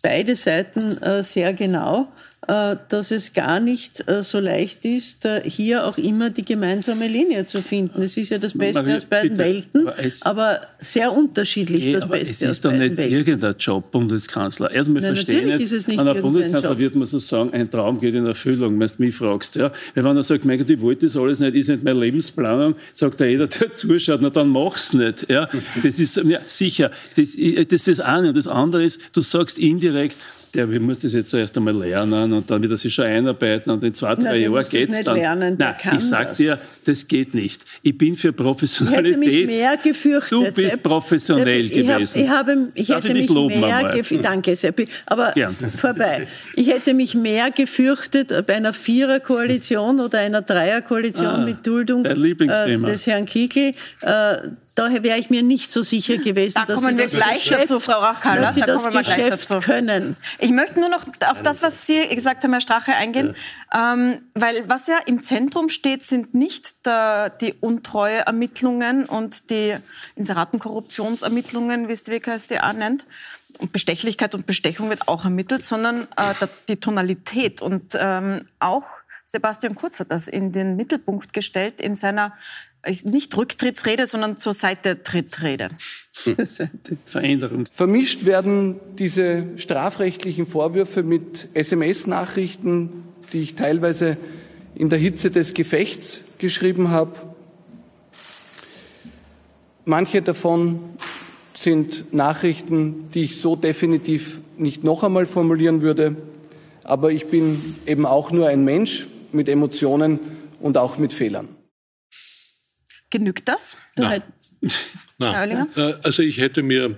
beide Seiten äh, sehr genau äh, dass es gar nicht äh, so leicht ist, äh, hier auch immer die gemeinsame Linie zu finden. Es ist ja das Beste Maria, aus beiden bitte, Welten, aber, sehr unterschiedlich das Beste aus beiden Welten. Es ist doch nicht irgendein Job, Bundeskanzler. Erstmal Nein, verstehe ich, ist es nicht an der Bundeskanzler Job. wird man so sagen, ein Traum geht in Erfüllung, wenn du mich fragst. Ja? Wenn er sagt, mein Gott, ich wollte das alles nicht, ist nicht meine Lebensplanung, sagt er jeder, der zuschaut, na dann mach's nicht. Ja? Das ist ja, sicher, das, das ist das eine. Und das andere ist, du sagst indirekt, ja, wir muss das jetzt erst einmal lernen und dann wieder sich schon einarbeiten und in zwei, drei Jahren geht es dann. Lernen, Nein, ich sag das. dir, das geht nicht. Ich bin für Professionalität. Ich hätte mich mehr gefürchtet. Du bist Sepp, professionell Sepp, ich gewesen. Hab, ich, habe, ich hätte mich mehr gefürchtet. Danke, Seppi. Aber Gern. vorbei. Ich hätte mich mehr gefürchtet bei einer Viererkoalition oder einer Dreierkoalition ah, mit Duldung äh, des Herrn Kiegel. Äh, da wäre ich mir nicht so sicher gewesen, da dass Sie das Geschäft, dazu, dass Sie da das Geschäft können. Ich möchte nur noch auf das, was Sie gesagt haben, Herr Strache, eingehen. Ja. Ähm, weil was ja im Zentrum steht, sind nicht der, die Untreue-Ermittlungen und die Inseratenkorruptionsermittlungen, wie es die WKSDA nennt. Und Bestechlichkeit und Bestechung wird auch ermittelt, sondern äh, die Tonalität. Und ähm, auch Sebastian Kurz hat das in den Mittelpunkt gestellt in seiner nicht Rücktrittsrede, sondern zur Seite Trittrede. Veränderung. Vermischt werden diese strafrechtlichen Vorwürfe mit SMS-Nachrichten, die ich teilweise in der Hitze des Gefechts geschrieben habe. Manche davon sind Nachrichten, die ich so definitiv nicht noch einmal formulieren würde. Aber ich bin eben auch nur ein Mensch mit Emotionen und auch mit Fehlern. Genügt das? Nein. Nein. Äh, also ich hätte mir,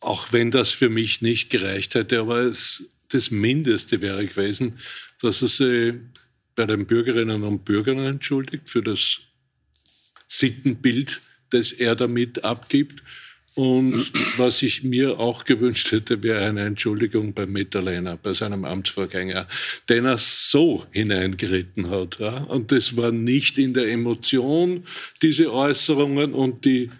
auch wenn das für mich nicht gereicht hätte, aber es, das Mindeste wäre gewesen, dass er sich bei den Bürgerinnen und Bürgern entschuldigt für das Sittenbild, das er damit abgibt und was ich mir auch gewünscht hätte, wäre eine Entschuldigung bei Mitterlehner, bei seinem Amtsvorgänger, den er so hineingeritten hat. Ja? Und das war nicht in der Emotion, diese Äußerungen und die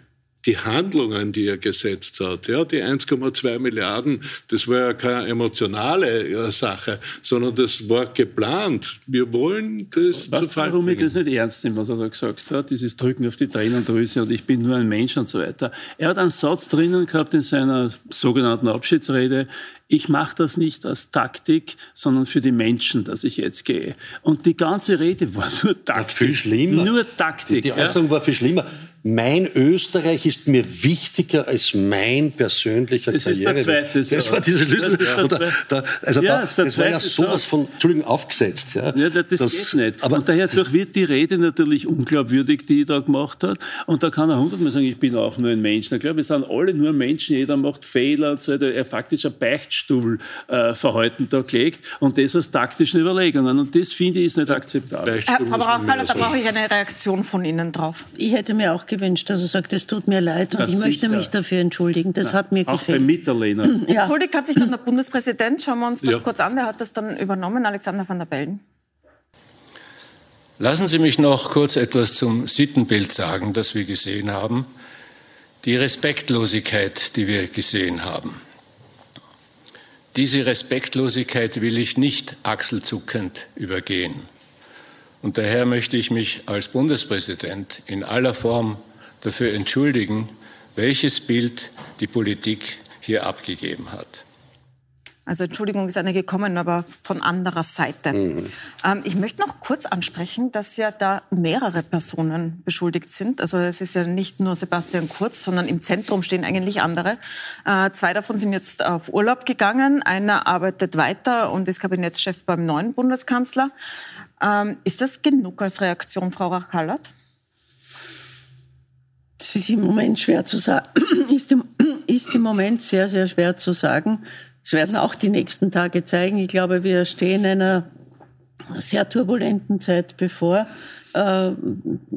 die Handlungen, die er gesetzt hat, ja, die 1,2 Milliarden, das war ja keine emotionale äh, Sache, sondern das war geplant. Wir wollen das weißt, zu Fall warum ich das nicht ernst nehme, was er da gesagt hat? Dieses Drücken auf die Tränendrüse und ich bin nur ein Mensch und so weiter. Er hat einen Satz drinnen gehabt in seiner sogenannten Abschiedsrede, ich mache das nicht als Taktik, sondern für die Menschen, dass ich jetzt gehe. Und die ganze Rede war nur Taktik. Ja, viel schlimmer. Nur Taktik. Die, die Äußerung ja. war viel schlimmer mein Österreich ist mir wichtiger als mein persönlicher das Karriere. Das ist der zweite Das war dieser Schlüssel. Da, da, also ja, da, das war ja sowas von, Entschuldigung, aufgesetzt. Ja, ja das, das geht nicht. Aber und daher wird die Rede natürlich unglaubwürdig, die er da gemacht hat. Und da kann er hundertmal sagen, ich bin auch nur ein Mensch. Ich glaube, wir sind alle nur Menschen, jeder macht Fehler und so weiter. Er faktisch ein Beichtstuhlverhalten äh, da gelegt und das aus taktischen Überlegungen. Und das finde ich ist nicht akzeptabel. Herr Brauchkaller, da brauche ich eine Reaktion von Ihnen drauf. Ich hätte mir auch gewünscht, dass er sagt, es tut mir leid und das ich möchte mich dafür entschuldigen. Das Na, hat mir auch gefällt. Auch bei Mitterlehner. Ja. Entschuldigt hat sich dann der Bundespräsident. Schauen wir uns das ja. kurz an. Wer hat das dann übernommen? Alexander van der Bellen. Lassen Sie mich noch kurz etwas zum Sittenbild sagen, das wir gesehen haben. Die Respektlosigkeit, die wir gesehen haben. Diese Respektlosigkeit will ich nicht achselzuckend übergehen. Und daher möchte ich mich als Bundespräsident in aller Form dafür entschuldigen, welches Bild die Politik hier abgegeben hat. Also Entschuldigung ist eine gekommen, aber von anderer Seite. Mhm. Ähm, ich möchte noch kurz ansprechen, dass ja da mehrere Personen beschuldigt sind. Also es ist ja nicht nur Sebastian Kurz, sondern im Zentrum stehen eigentlich andere. Äh, zwei davon sind jetzt auf Urlaub gegangen. Einer arbeitet weiter und ist Kabinettschef beim neuen Bundeskanzler. Ähm, ist das genug als Reaktion, Frau Rach-Kallert? Es ist im Moment schwer zu sagen. ist, im, ist im Moment sehr, sehr schwer zu sagen. Es werden auch die nächsten Tage zeigen. Ich glaube, wir stehen einer sehr turbulenten Zeit bevor. Äh,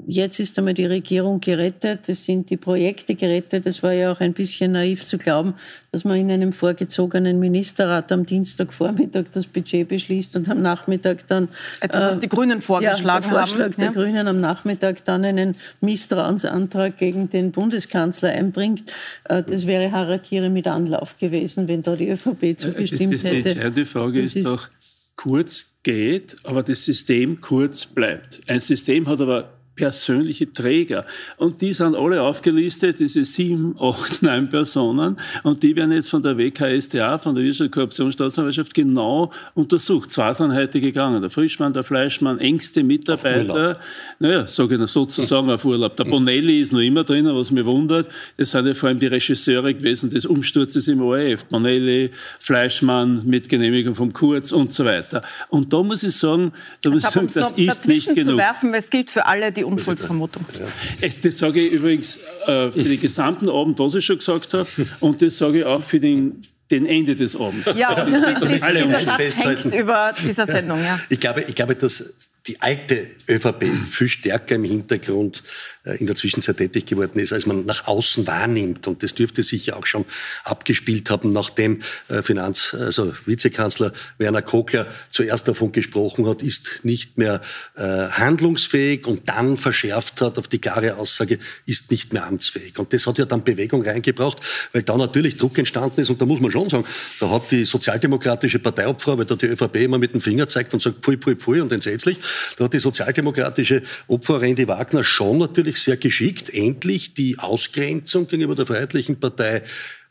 jetzt ist einmal die Regierung gerettet, es sind die Projekte gerettet. Es war ja auch ein bisschen naiv zu glauben, dass man in einem vorgezogenen Ministerrat am Dienstagvormittag das Budget beschließt und am Nachmittag dann... Etwas, was die Grünen vorgeschlagen ja, der Vorschlag haben. der ja. Grünen am Nachmittag dann einen Misstrauensantrag gegen den Bundeskanzler einbringt. Äh, das wäre Harakiri mit Anlauf gewesen, wenn da die ÖVP zugestimmt das, das, hätte. Die entscheidende Frage ist, ist doch, Kurz geht, aber das System kurz bleibt. Ein System hat aber persönliche Träger. Und die sind alle aufgelistet, diese sieben, acht, neun Personen. Und die werden jetzt von der WKStA, von der Wirtschafts- Korruptionsstaatsanwaltschaft, genau untersucht. Zwei sind heute gegangen. Der Frischmann, der Fleischmann, engste Mitarbeiter. Naja, sage ich sozusagen auf Urlaub. Der Bonelli ist noch immer drin, was mich wundert. Das sind ja vor allem die Regisseure gewesen des Umsturzes im ORF. Bonelli, Fleischmann mit Genehmigung vom Kurz und so weiter. Und da muss ich sagen, da muss ich sagen, das ist nicht genug. Zu werfen, es gilt für alle, die Unschuldsvermutung. Ja. Das sage ich übrigens äh, für den gesamten Abend, was ich schon gesagt habe, und das sage ich auch für den den Ende des Abends. Ja, und dieser Satz hängt über dieser Sendung. Ja. Ich, glaube, ich glaube, dass die alte ÖVP viel stärker im Hintergrund äh, in der Zwischenzeit tätig geworden ist, als man nach außen wahrnimmt. Und das dürfte sich ja auch schon abgespielt haben, nachdem äh, Finanz, also Vizekanzler Werner Kogler zuerst davon gesprochen hat, ist nicht mehr äh, handlungsfähig und dann verschärft hat auf die klare Aussage, ist nicht mehr amtsfähig. Und das hat ja dann Bewegung reingebracht, weil da natürlich Druck entstanden ist. Und da muss man schon sagen, da hat die sozialdemokratische Parteiopfer, weil da die ÖVP immer mit dem Finger zeigt und sagt, pfui, pfui, pfui und entsetzlich, da hat die sozialdemokratische Opfer Randy Wagner schon natürlich sehr geschickt endlich die Ausgrenzung gegenüber der Freiheitlichen Partei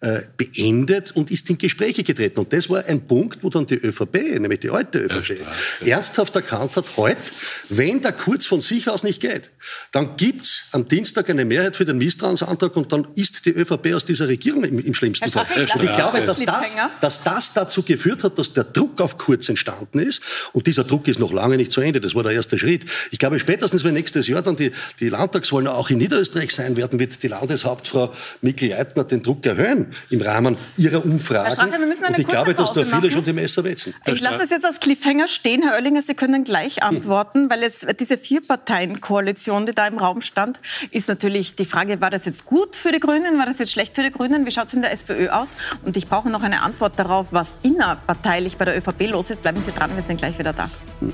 äh, beendet und ist in Gespräche getreten. Und das war ein Punkt, wo dann die ÖVP, nämlich die alte ÖVP, ernsthaft erkannt hat, heute, wenn der Kurz von sich aus nicht geht, dann gibt's am Dienstag eine Mehrheit für den Misstrauensantrag und dann ist die ÖVP aus dieser Regierung im, im schlimmsten Fall. Und ich glaube, dass das, dass das dazu geführt hat, dass der Druck auf Kurz entstanden ist. Und dieser Druck ist noch lange nicht zu Ende. Das war der erste Schritt. Ich glaube, spätestens, wenn nächstes Jahr dann die, die Landtagswahlen auch in Niederösterreich sein werden, wird die Landeshauptfrau Mikl-Leitner den Druck erhöhen im Rahmen ihrer Umfragen. Herr Strache, wir müssen eine und ich glaube, dass da viele machen. schon die Messer wetzen. Ich lasse das jetzt als Cliffhanger stehen. Herr Oellinger, Sie können gleich hm. antworten, weil jetzt diese Vier-Parteien-Koalition, die da im Raum stand, ist natürlich die Frage, war das jetzt gut für die Grünen, war das jetzt schlecht für die Grünen? Wie schaut es in der SPÖ aus? Und ich brauche noch eine Antwort darauf, was innerparteilich bei der ÖVP los ist. Bleiben Sie dran, wir sind gleich wieder da. Hm.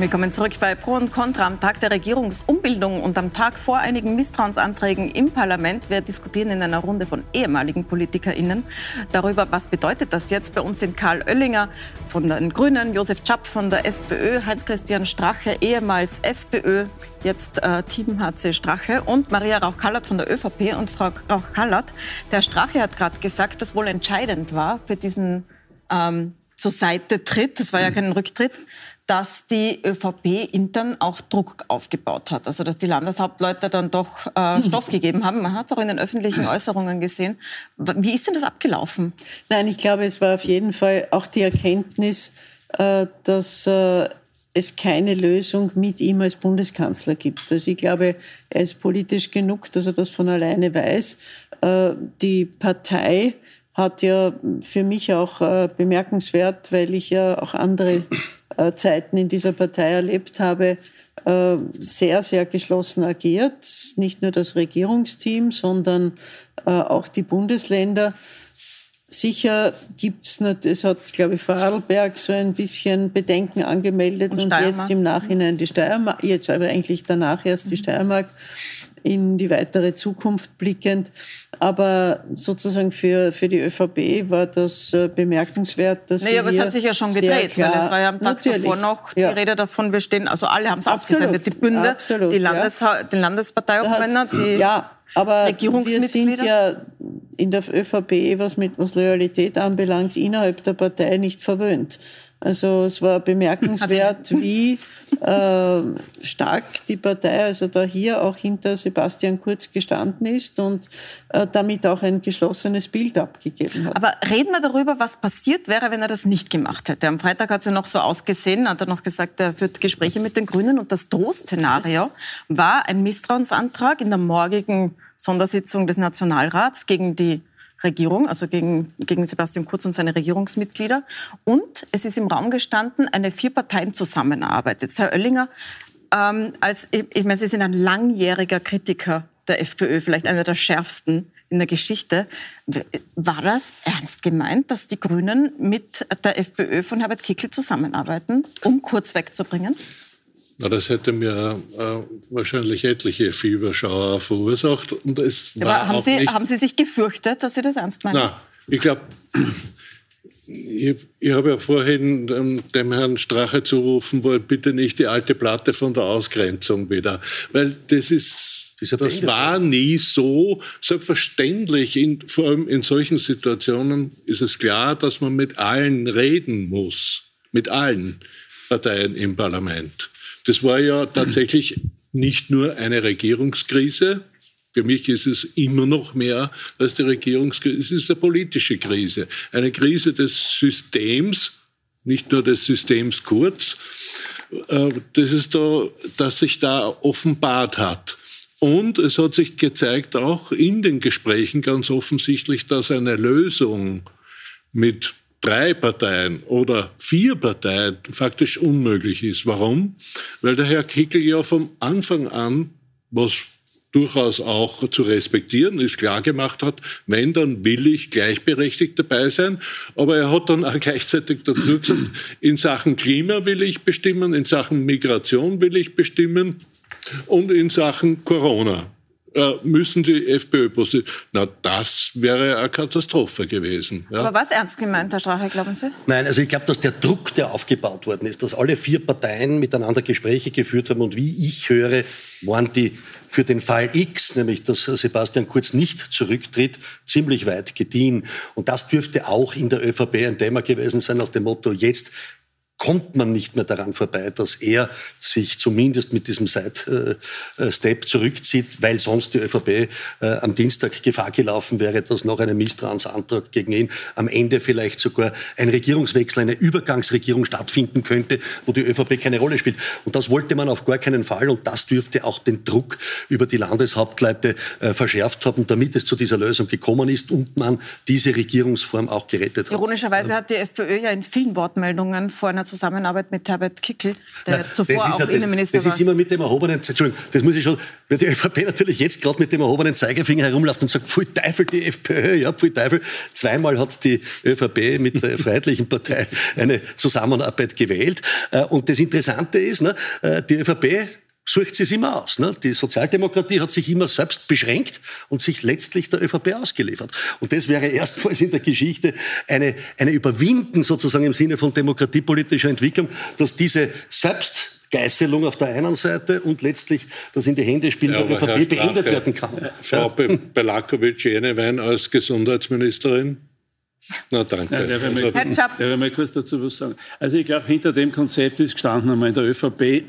Willkommen zurück bei Pro und Contra am Tag der Regierungsumbildung und am Tag vor einigen Misstrauensanträgen im Parlament. Wir diskutieren in einer Runde von ehemaligen PolitikerInnen darüber, was bedeutet das jetzt. Bei uns sind Karl Oellinger von den Grünen, Josef Schapp von der SPÖ, Heinz-Christian Strache, ehemals FPÖ, jetzt äh, Team HC Strache und Maria Rauch-Kallert von der ÖVP. Und Frau Rauch-Kallert, der Strache hat gerade gesagt, dass wohl entscheidend war für diesen ähm, zur Seite tritt, das war ja kein Rücktritt, dass die ÖVP intern auch Druck aufgebaut hat. Also dass die Landeshauptleute dann doch äh, Stoff gegeben haben. Man hat es auch in den öffentlichen Äußerungen gesehen. Wie ist denn das abgelaufen? Nein, ich glaube, es war auf jeden Fall auch die Erkenntnis, äh, dass äh, es keine Lösung mit ihm als Bundeskanzler gibt. Also ich glaube, er ist politisch genug, dass er das von alleine weiß. Äh, die Partei hat ja für mich auch äh, bemerkenswert, weil ich ja auch andere Zeiten in dieser Partei erlebt habe, äh, sehr, sehr geschlossen agiert. Nicht nur das Regierungsteam, sondern äh, auch die Bundesländer. Sicher gibt es, es hat, glaube ich, Vorarlberg so ein bisschen Bedenken angemeldet und, und jetzt im Nachhinein die Steiermark, jetzt aber eigentlich danach erst die Steiermark in die weitere Zukunft blickend. Aber sozusagen für, für die ÖVP war das äh, bemerkenswert, dass naja, aber es hat sich ja schon gedreht, klar, weil es war ja am Tag natürlich, davor noch die ja. Rede davon, wir stehen, also alle haben es aufgesendet, die Bünde, absolut, die, Landes, ja. die Landesparteiobmänner, die ja, aber wir sind ja in der ÖVP, was, mit, was Loyalität anbelangt, innerhalb der Partei nicht verwöhnt. Also es war bemerkenswert, wie äh, stark die Partei, also da hier auch hinter Sebastian Kurz gestanden ist und äh, damit auch ein geschlossenes Bild abgegeben hat. Aber reden wir darüber, was passiert wäre, wenn er das nicht gemacht hätte. Am Freitag hat es ja noch so ausgesehen, hat er noch gesagt, er führt Gespräche mit den Grünen und das Drohszenario war ein Misstrauensantrag in der morgigen Sondersitzung des Nationalrats gegen die Regierung, also gegen, gegen Sebastian Kurz und seine Regierungsmitglieder. Und es ist im Raum gestanden eine Vier-Parteien-Zusammenarbeit. Jetzt, Herr Oellinger, ähm, als, ich, ich meine, Sie sind ein langjähriger Kritiker der FPÖ, vielleicht einer der schärfsten in der Geschichte. War das ernst gemeint, dass die Grünen mit der FPÖ von Herbert Kickl zusammenarbeiten, um Kurz wegzubringen? Na, das hätte mir äh, wahrscheinlich etliche Fieberschauer verursacht. Und es war Aber haben, auch Sie, nicht haben Sie sich gefürchtet, dass Sie das ernst meinen? Na, ich glaube, ich, ich habe ja vorhin dem, dem, Herrn Strache zurufen wollen, bitte nicht die alte Platte von der Ausgrenzung wieder. Weil das ist, das war nie so. Selbstverständlich, in, vor allem in solchen Situationen ist es klar, dass man mit allen reden muss. Mit allen Parteien im Parlament. Das war ja tatsächlich nicht nur eine Regierungskrise. Für mich ist es immer noch mehr als die Regierungskrise. Es ist eine politische Krise. Eine Krise des Systems, nicht nur des Systems Kurz, äh, das, ist da, das sich da offenbart hat. Und es hat sich gezeigt, auch in den Gesprächen ganz offensichtlich, dass eine Lösung mit drei Parteien oder vier Parteien faktisch unmöglich ist. Warum? Weil der Herr Kickel ja vom Anfang an, was durchaus auch zu respektieren ist, klar gemacht hat, wenn, dann will ich gleichberechtigt dabei sein. Aber er hat dann auch gleichzeitig dazu gesagt, in Sachen Klima will ich bestimmen, in Sachen Migration will ich bestimmen und in Sachen Corona müssen die FPÖ positiv. Na, das wäre eine Katastrophe gewesen. Ja. Aber was ernst gemeint, Herr Strache, glauben Sie? Nein, also ich glaube, dass der Druck, der aufgebaut worden ist, dass alle vier Parteien miteinander Gespräche geführt haben und wie ich höre, waren die für den Fall X, nämlich dass Sebastian Kurz nicht zurücktritt, ziemlich weit gediehen. Und das dürfte auch in der ÖVP ein Thema gewesen sein nach dem Motto, jetzt kommt man nicht mehr daran vorbei, dass er sich zumindest mit diesem Side-Step zurückzieht, weil sonst die ÖVP äh, am Dienstag Gefahr gelaufen wäre, dass noch ein Misstrauensantrag gegen ihn am Ende vielleicht sogar ein Regierungswechsel, eine Übergangsregierung stattfinden könnte, wo die ÖVP keine Rolle spielt. Und das wollte man auf gar keinen Fall und das dürfte auch den Druck über die Landeshauptleute äh, verschärft haben, damit es zu dieser Lösung gekommen ist und man diese Regierungsform auch gerettet hat. Ironischerweise hat die FPÖ ja in vielen Wortmeldungen vor einer Zusammenarbeit mit Herbert Kickel, der Nein, zuvor auch ja, das, Innenminister das war. Das ist immer mit dem erhobenen, Entschuldigung, das muss ich schon, weil die ÖVP natürlich jetzt gerade mit dem erhobenen Zeigefinger herumläuft und sagt, pfui Teufel, die FPÖ, ja, pfui Teufel. Zweimal hat die ÖVP mit der Freiheitlichen Partei eine Zusammenarbeit gewählt. Äh, und das Interessante ist, ne, äh, die ÖVP sucht sie es immer aus. Ne? Die Sozialdemokratie hat sich immer selbst beschränkt und sich letztlich der ÖVP ausgeliefert. Und das wäre erstmals in der Geschichte eine, eine Überwinden sozusagen im Sinne von demokratiepolitischer Entwicklung, dass diese selbst Geißelung auf der einen Seite und letztlich das in die Hände spielen ja, der ÖVP beendet werden kann. Frau ja. Belakovic-Jenewein als Gesundheitsministerin? Na, danke. Ja, der will mal, der will mal kurz dazu was sagen. Also ich glaube, hinter dem Konzept ist gestanden einmal in der ÖVP,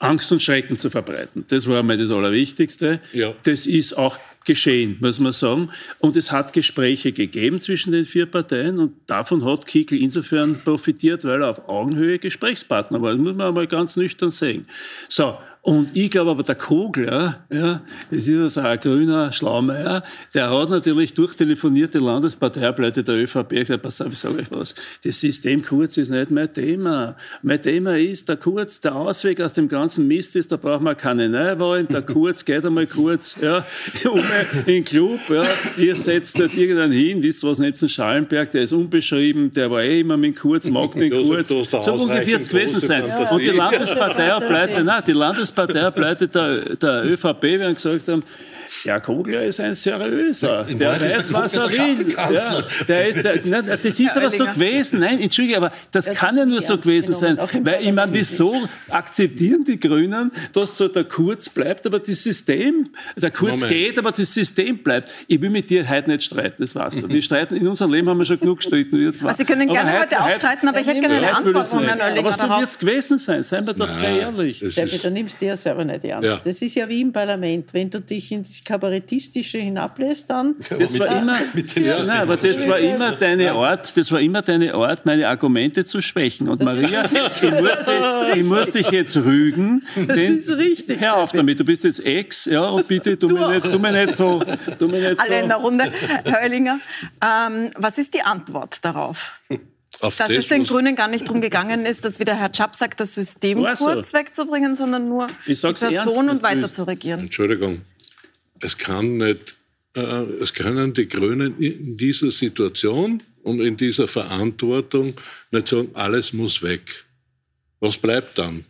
Angst und Schrecken zu verbreiten. Das war einmal das Allerwichtigste. Ja. Das ist auch geschehen, muss man sagen. Und es hat Gespräche gegeben zwischen den vier Parteien und davon hat Kickl insofern profitiert, weil er auf Augenhöhe Gesprächspartner war. Das muss man einmal ganz nüchtern sehen. So, und ich glaube aber, der Kogler, ja, das ist also ein grüner Schlaumeier, der hat natürlich durchtelefoniert die Landesparteibleute der ÖVP gesagt, pass auf, ich sage euch was, das System Kurz ist nicht mein Thema. Mein Thema ist, der Kurz, der Ausweg aus dem ganzen Mist ist, da braucht man keine Neuwahlen, der Kurz geht einmal kurz, ja, um in den Club, ja, ihr setzt dort irgendeinen hin, wisst was, Nebsen Schallenberg, der ist unbeschrieben, der war eh immer mit Kurz, mag den Kurz, so ungefähr es gewesen sein. Und die Landesparteibleute, nein, die Landesparteibleute Parteiableute der, der ÖVP werden gesagt haben, ja, Kogler ist ein seriöser. Der, der weiß, was er will. Ja, der ist, der, nein, das ist aber so gewesen. Nein, entschuldige, aber das, das kann ja nur so gewesen sein. Weil ich meine, wieso akzeptieren die Grünen, dass so der Kurz bleibt, aber das System, der Kurz Moment. geht, aber das System bleibt. Ich will mit dir heute nicht streiten, das weißt du. Wir streiten, in unserem Leben haben wir schon genug gestritten. Wir zwei. Also Sie können gerne aber heute, auch streiten, aber ich hätte gerne eine Antwort von Herrn Oellinger Aber so wird es gewesen sein, seien wir doch sehr ehrlich. Du nimmst dir ja selber nicht ernst. Ja. Das ist ja wie im Parlament. Wenn du dich ins kabarettistische hinablässt dann. Das war immer, ja, nein, aber das war immer deine Art, das war immer deine Art, meine Argumente zu schwächen. Und Maria, ich muss, dich, ich muss dich jetzt rügen. Das ist richtig. Hör auf damit, du bist jetzt Ex, ja, und bitte tu, mir nicht, tu mir nicht so. Tu mir nicht Alle so. in der Runde. Herr Oellinger, ähm, was ist die Antwort darauf? Auf Dass das, es den Grünen gar nicht darum gegangen ist, dass wie der Herr Schapp sagt, das System War so. kurz wegzubringen, sondern nur die ernst, Person das und weiter zu regieren. Entschuldigung, es kann nicht, äh, es können die Grünen in dieser Situation und in dieser Verantwortung nicht sagen, alles muss weg. Was bleibt dann?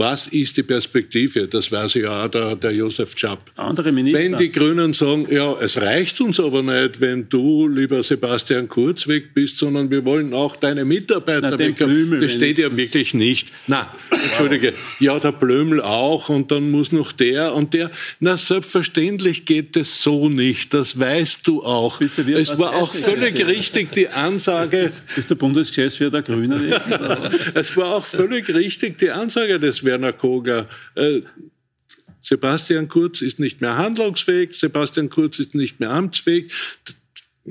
Was ist die Perspektive? Das weiß ja auch der, der Josef Schapp. Andere Minister. Wenn die Grünen sagen, ja, es reicht uns aber nicht, wenn du, lieber Sebastian Kurz, weg bist, sondern wir wollen auch deine Mitarbeiter Na, weg. Blümel Das steht ja wirklich nicht. Na, entschuldige, ja, der Blömel auch und dann muss noch der und der. Na, selbstverständlich geht es so nicht. Das weißt du auch. Du Es war auch völlig richtig die Ansage, Bist du Bundesgeschäftsführer der Grünen jetzt? es war auch völlig richtig die Ansage des Werner Koger. Äh, Sebastian Kurz ist nicht mehr handlungsfähig, Sebastian Kurz ist nicht mehr amtsfähig.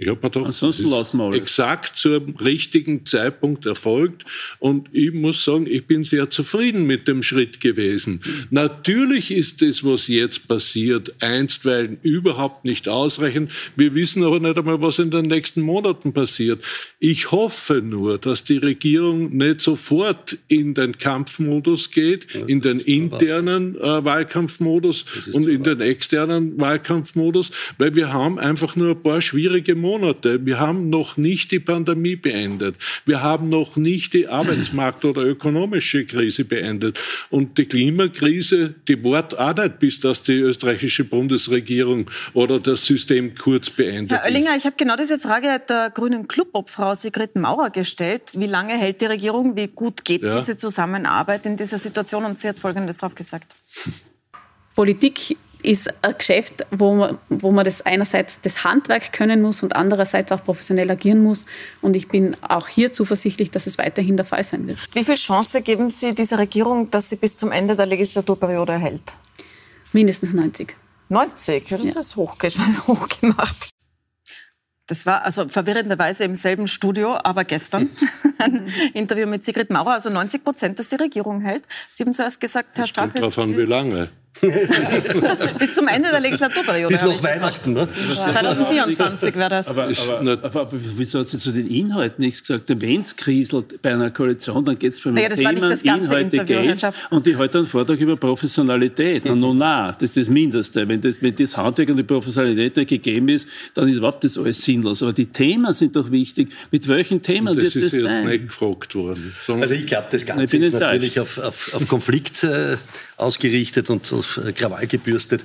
Ich habe mir gedacht, Ansonsten das ist exakt zum richtigen Zeitpunkt erfolgt. Und ich muss sagen, ich bin sehr zufrieden mit dem Schritt gewesen. Natürlich ist das, was jetzt passiert, einstweilen überhaupt nicht ausreichend. Wir wissen aber nicht einmal, was in den nächsten Monaten passiert. Ich hoffe nur, dass die Regierung nicht sofort in den Kampfmodus geht, in den internen äh, Wahlkampfmodus und in den externen Wahlkampfmodus, weil wir haben einfach nur ein paar schwierige Monate. Wir haben noch nicht die Pandemie beendet. Wir haben noch nicht die Arbeitsmarkt- oder ökonomische Krise beendet. Und die Klimakrise, die wart auch nicht, bis das die österreichische Bundesregierung oder das System kurz beendet Herr ist. Oellinger, ich habe genau diese Frage der grünen Clubobfrau Sigrid Maurer gestellt. Wie lange hält die Regierung? Wie gut geht Ja. diese Zusammenarbeit in dieser Situation? Und sie hat Folgendes drauf gesagt. Politik ist ein Geschäft, wo man, wo man das einerseits das Handwerk können muss und andererseits auch professionell agieren muss. Und ich bin auch hier zuversichtlich, dass es weiterhin der Fall sein wird. Wie viel Chance geben Sie dieser Regierung, dass sie bis zum Ende der Legislaturperiode erhält? Mindestens 90. 90, ja, das ist hochge hochgemacht. Das war also verwirrenderweise im selben Studio, aber gestern ein Interview mit Sigrid Maurer, also 90 Prozent, dass die Regierung hält. Sie haben zuerst gesagt, Herr Strache, Kommt drauf an, wie lange. bis zum Ende der Legislaturperiode. Bis nach ich Weihnachten, ne? gesagt. 2024 wäre das. Aber, Ist aber, nicht- aber, wieso hat sie zu den Inhalten nichts gesagt? Wenn es kriselt bei einer Koalition, dann geht es für Naja, das war nicht Themen, das Inhalte, Interview, Geld. Und die heute einen Vortrag über Professionalität. Na, no, na, das ist das Mindeste. Wenn das, wenn das Handwerk und die Professionalität nicht gegeben ist, dann ist überhaupt das alles sinnlos. Aber die Themen sind doch wichtig. Mit welchen Themen Das wird ist das jetzt sein? nicht gefragt worden. Also ich glaube, das Ich Ganze ist natürlich auf, auf, auf Konflikt äh, ausgerichtet und auf äh, Krawall gebürstet.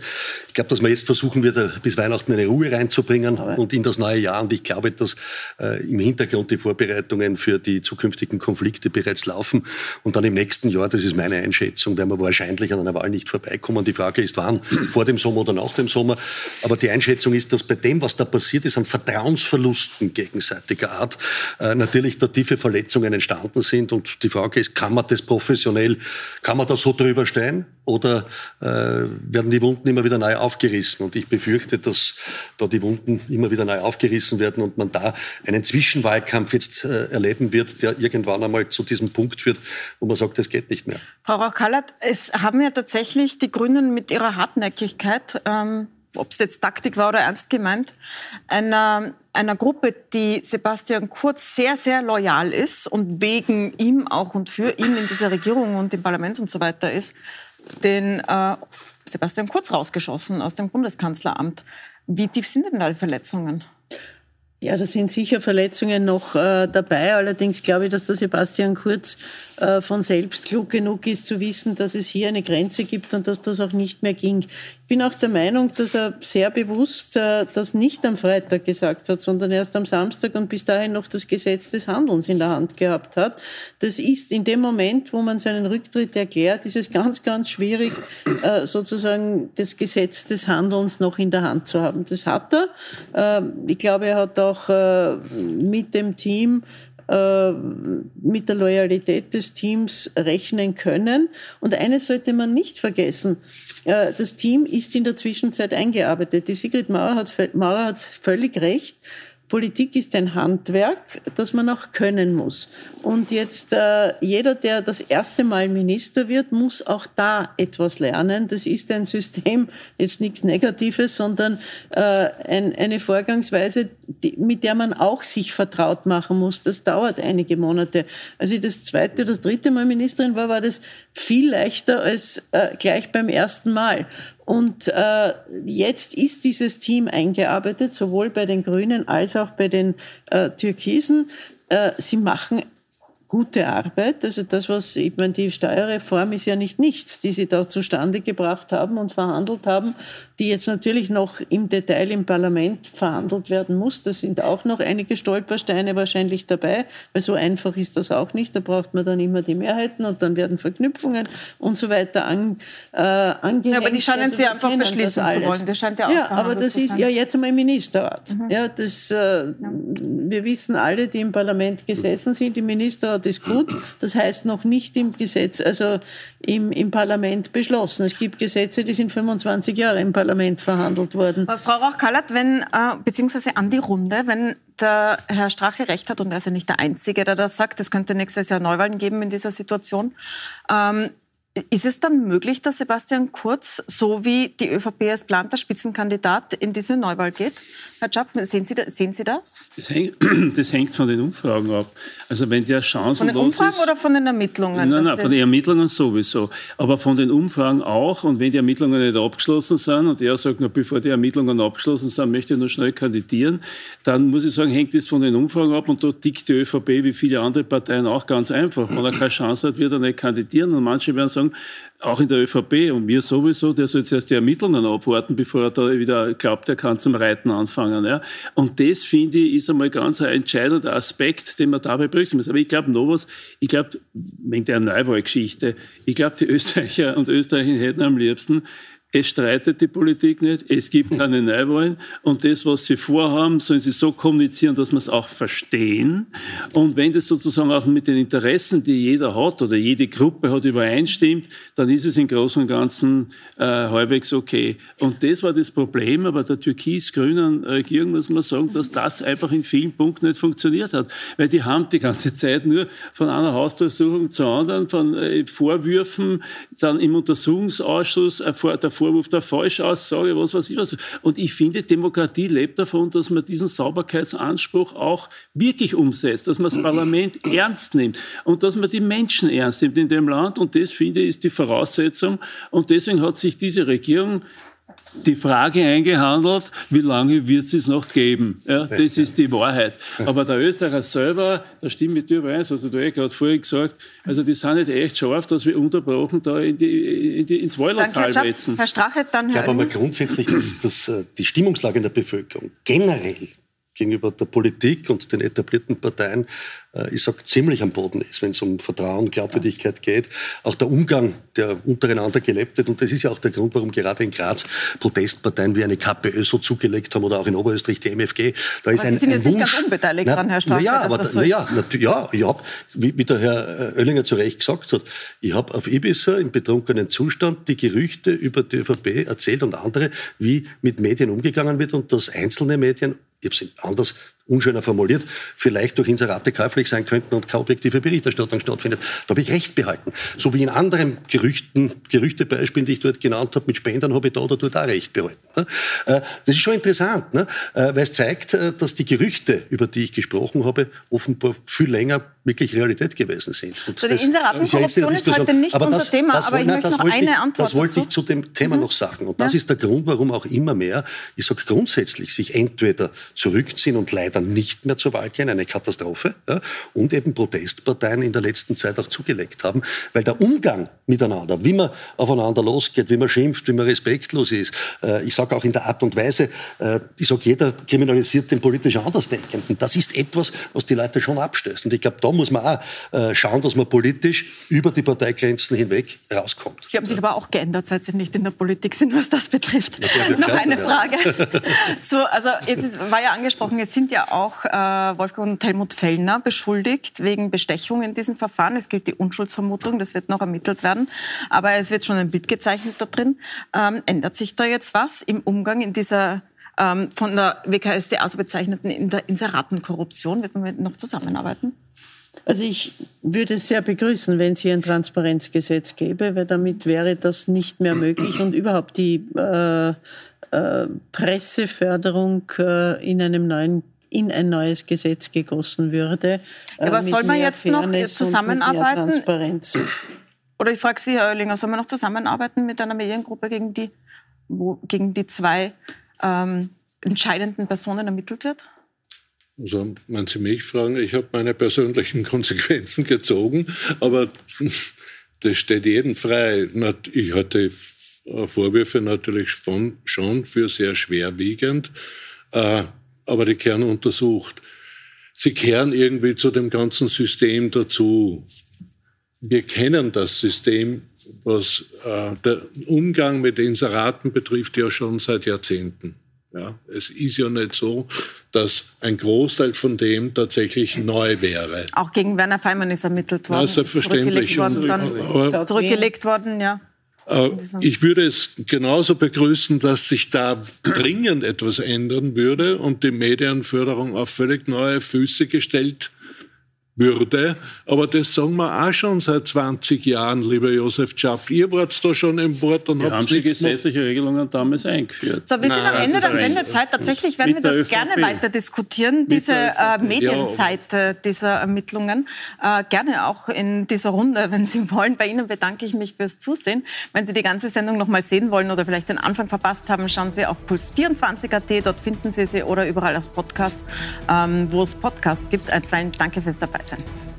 Ich glaube, dass man jetzt versuchen wird, äh, bis Weihnachten eine Ruhe reinzubringen und in das neue Jahr. Und ich glaube, dass äh, im Hintergrund die Vorbereitungen für die zukünftigen Konflikte bereits laufen. Und dann im nächsten Jahr, das ist meine Einschätzung, werden wir wahrscheinlich an einer Wahl nicht vorbeikommen. Die Frage ist, wann, vor dem Sommer oder nach dem Sommer. Aber die Einschätzung ist, dass bei dem, was da passiert ist, an Vertrauensverlusten gegenseitiger Art, äh, natürlich da tiefe Verletzungen entstanden sind. Und die Frage ist, kann man das professionell, kann man da so drüber stehen? Oder äh, werden die Wunden immer wieder neu aufgerissen? Und ich befürchte, dass da die Wunden immer wieder neu aufgerissen werden und man da einen Zwischenwahlkampf jetzt äh, erleben wird, der irgendwann einmal zu diesem Punkt führt, wo man sagt, das geht nicht mehr. Frau Rauch-Kallert, es haben ja tatsächlich die Grünen mit ihrer Hartnäckigkeit, ähm, ob es jetzt Taktik war oder ernst gemeint, einer, einer Gruppe, die Sebastian Kurz sehr, sehr loyal ist und wegen ihm auch und für ihn in dieser Regierung und im Parlament und so weiter ist, den äh, Sebastian Kurz rausgeschossen aus dem Bundeskanzleramt. Wie tief sind denn da die Verletzungen? Ja, da sind sicher Verletzungen noch äh, dabei. Allerdings glaube ich, dass der Sebastian Kurz äh, von selbst klug genug ist, zu wissen, dass es hier eine Grenze gibt und dass das auch nicht mehr ging. Ich bin auch der Meinung, dass er sehr bewusst äh, das nicht am Freitag gesagt hat, sondern erst am Samstag und bis dahin noch das Gesetz des Handelns in der Hand gehabt hat. Das ist in dem Moment, wo man seinen Rücktritt erklärt, ist es ganz, ganz schwierig, äh, sozusagen das Gesetz des Handelns noch in der Hand zu haben. Das hat er. Ähm, Ich glaube, er hat auch äh, mit dem Team äh, mit der Loyalität des Teams rechnen können. Und eines sollte man nicht vergessen. Äh, das Team ist in der Zwischenzeit eingearbeitet. Die Sigrid Mauer hat, Mauer hat völlig recht. Politik ist ein Handwerk, das man auch können muss. Und jetzt äh, jeder, der das erste Mal Minister wird, muss auch da etwas lernen. Das ist ein System, jetzt nichts Negatives, sondern äh, ein, eine Vorgangsweise, die, mit der man auch sich vertraut machen muss. Das dauert einige Monate. Als ich das zweite oder dritte Mal Ministerin war, war das viel leichter als äh, gleich beim ersten Mal. Und äh, jetzt ist dieses Team eingearbeitet, sowohl bei den Grünen als auch bei den äh, Türkisen. Äh, sie machen gute Arbeit. Also das, was, ich meine, die Steuerreform ist ja nicht nichts, die sie da zustande gebracht haben und verhandelt haben, die jetzt natürlich noch im Detail im Parlament verhandelt werden muss. Da sind auch noch einige Stolpersteine wahrscheinlich dabei, weil so einfach ist das auch nicht. Da braucht man dann immer die Mehrheiten und dann werden Verknüpfungen und so weiter an, äh, angehängt. Ja, aber die scheinen also, Sie einfach beschließen zu wollen. Das scheint ja, ja aber das ist ja jetzt einmal im Ministerrat. Mhm. Ja, das, äh, ja. Wir wissen alle, die im Parlament gesessen sind, im Ministerrat ist gut. Das heißt noch nicht im Gesetz, also im, im Parlament beschlossen. Es gibt Gesetze, die sind 25 Jahre im Parlament verhandelt worden. Aber Frau Rauch-Kallert, wenn, äh, beziehungsweise an die Runde, wenn der Herr Strache recht hat, und er ist ja nicht der Einzige, der das sagt, es könnte nächstes Jahr Neuwahlen geben in dieser Situation, ähm, ist es dann möglich, dass Sebastian Kurz, so wie die ÖVP als planter Spitzenkandidat, in diese Neuwahl geht? Herr Schapp, sehen Sie, sehen Sie das? Das hängt, das hängt, von den Umfragen ab. Also wenn der chancenlos Von den Umfragen ist, oder von den Ermittlungen? Nein, nein, von den Ermittlungen sowieso. Aber von den Umfragen auch. Und wenn die Ermittlungen nicht abgeschlossen sind und er sagt, na, bevor die Ermittlungen abgeschlossen sind, möchte ich nur schnell kandidieren, dann muss ich sagen, hängt das von den Umfragen ab. Und da tickt die ÖVP wie viele andere Parteien auch ganz einfach. Wenn er keine Chance hat, wird er nicht kandidieren. Und manche werden sagen, auch in der ÖVP und mir sowieso, der soll jetzt erst die Ermittlungen abwarten, bevor er da wieder glaubt, er kann zum Reiten anfangen. Ja. Und das, finde ich, ist einmal ganz ein entscheidender Aspekt, den man dabei berücksichtigen muss. Aber ich glaube noch was, ich glaube, wegen der Neuwahlgeschichte, ich glaube, die Österreicher und Österreicher hätten am liebsten, es streitet die Politik nicht, es gibt keine Neuwahlen und das, was sie vorhaben, sollen sie so kommunizieren, dass wir es auch verstehen. Und wenn das sozusagen auch mit den Interessen, die jeder hat oder jede Gruppe hat, übereinstimmt, dann ist es im Großen und Ganzen äh, halbwegs okay. Und das war das Problem, aber der türkis-grünen Regierung muss man sagen, dass das einfach in vielen Punkten nicht funktioniert hat. Weil die haben die ganze Zeit nur von einer Hausdurchsuchung zur anderen, von äh, Vorwürfen, dann im Untersuchungsausschuss, äh, der Vorwurf der Falschaussage, was weiß ich was. Und ich finde, Demokratie lebt davon, dass man diesen Sauberkeitsanspruch auch wirklich umsetzt, dass man das Parlament ernst nimmt und dass man die Menschen ernst nimmt in dem Land. Und das, finde ich, ist die Voraussetzung. Und deswegen hat sich diese Regierung die Frage eingehandelt, wie lange wird es noch geben? Ja, das ist die Wahrheit. Aber der Österreicher selber, da stimmt mit dir überein, also du hast gerade vorhin gesagt, also die sind nicht echt scharf, dass wir unterbrochen da in die, in die, ins Wahllokal wetzen. Herr Strache, dann Ich glaube aber grundsätzlich, dass, dass äh, die Stimmungslage in der Bevölkerung generell gegenüber der Politik und den etablierten Parteien, äh, ich sage, ziemlich am Boden ist, wenn es um Vertrauen, Glaubwürdigkeit geht. Auch der Umgang, der untereinander gelebt wird. Und das ist ja auch der Grund, warum gerade in Graz Protestparteien wie eine KPÖ so zugelegt haben oder auch in Oberösterreich die MFG. Da ist aber ein, Sie sind ein jetzt Wunsch, nicht ganz unbeteiligt na, dran, Herr Strache. Ja, aber, so ja, ja, ich habe, wie, wie der Herr Oellinger zu Recht gesagt hat, ich habe auf Ibiza im betrunkenen Zustand die Gerüchte über die ÖVP erzählt und andere, wie mit Medien umgegangen wird und dass einzelne Medien ich habe es anders, unschöner formuliert, vielleicht durch Inserate käuflich sein könnten und keine objektive Berichterstattung stattfindet. Da habe ich recht behalten. So wie in anderen Gerüchten, Gerüchtebeispielen, die ich dort genannt habe, mit Spendern habe ich da oder dort auch recht behalten. Ne? Äh, das ist schon interessant, ne? Äh, weil es zeigt, äh, dass die Gerüchte, über die ich gesprochen habe, offenbar viel länger wirklich Realität gewesen sind. Und so, die Inseratenkorruption ist, ist heute nicht aber unser das, Thema, das, aber ich möchte noch eine ich, Antwort Das wollte ich zu dem Thema mhm. noch sagen. Und das ja. ist der Grund, warum auch immer mehr, ich sage grundsätzlich, sich entweder zurückziehen und leider nicht mehr zur Wahl gehen, eine Katastrophe, ja, und eben Protestparteien in der letzten Zeit auch zugelegt haben, weil der Umgang miteinander, wie man aufeinander losgeht, wie man schimpft, wie man respektlos ist, äh, ich sage auch in der Art und Weise, äh, ich sage, jeder kriminalisiert den politisch Andersdenkenden. Das ist etwas, was die Leute schon abstößt. Und ich glaube, da muss man auch äh, schauen, dass man politisch über die Parteigrenzen hinweg rauskommt. Sie haben sich aber auch geändert, seit Sie nicht in der Politik sind, was das betrifft. Noch eine Frage. so, also jetzt ist, war ja angesprochen, es sind ja auch äh, Wolfgang und Helmut Fellner beschuldigt wegen Bestechung in diesem Verfahren. Es gilt die Unschuldsvermutung, das wird noch ermittelt werden. Aber es wird schon ein Bild gezeichnet da drin. Ähm, ändert sich da jetzt was im Umgang in dieser ähm, von der WKSDA so bezeichneten Inseratenkorruption? Wird man noch zusammenarbeiten? Also ich würde es sehr begrüßen, wenn es hier ein Transparenzgesetz gäbe, weil damit wäre das nicht mehr möglich und überhaupt die äh, äh, Presseförderung äh, in einem neuen in ein neues Gesetz gegossen würde. Äh, Aber soll man jetzt noch zusammenarbeiten? Transparenz. Oder ich frage Sie, Herr Oerlinger, soll man noch zusammenarbeiten mit einer Mediengruppe, gegen die, wo, gegen die zwei ähm, entscheidenden Personen ermittelt wird? Also, wenn Sie mich fragen, ich habe meine persönlichen Konsequenzen gezogen, aber das steht jedem frei. Ich hatte Vorwürfe natürlich von, schon für sehr schwerwiegend, äh, aber die kehren untersucht. Sie kehren irgendwie zu dem ganzen System dazu. Wir kennen das System, was äh, der Umgang mit Inseraten betrifft, ja schon seit Jahrzehnten. Ja, es ist ja nicht so, dass ein Großteil von dem tatsächlich neu wäre. Auch gegen Werner Feimann ist ermittelt worden. Ja, selbstverständlich. Zurückgelegt worden, dann, zurückgelegt worden ja. Äh, ich würde es genauso begrüßen, dass sich da dringend etwas ändern würde und die Medienförderung auf völlig neue Füße gestellt würde. Aber das sagen wir auch schon seit 20 Jahren, lieber Josef Schaff. Ihr wart da schon im Wort und wir habt haben die gesetzliche Regelungen damals eingeführt. So, wir sind am Ende der Sendezeit. Tatsächlich werden wir das gerne weiter diskutieren, diese äh, Medienseite ja. dieser Ermittlungen. Äh, gerne auch in dieser Runde, wenn Sie wollen. Bei Ihnen bedanke ich mich fürs Zusehen. Wenn Sie die ganze Sendung noch mal sehen wollen oder vielleicht den Anfang verpasst haben, schauen Sie auf puls24.at. Dort finden Sie sie oder überall als Podcast, ähm, wo es Podcasts gibt. Ein, zwei, danke fürs Dabei sein.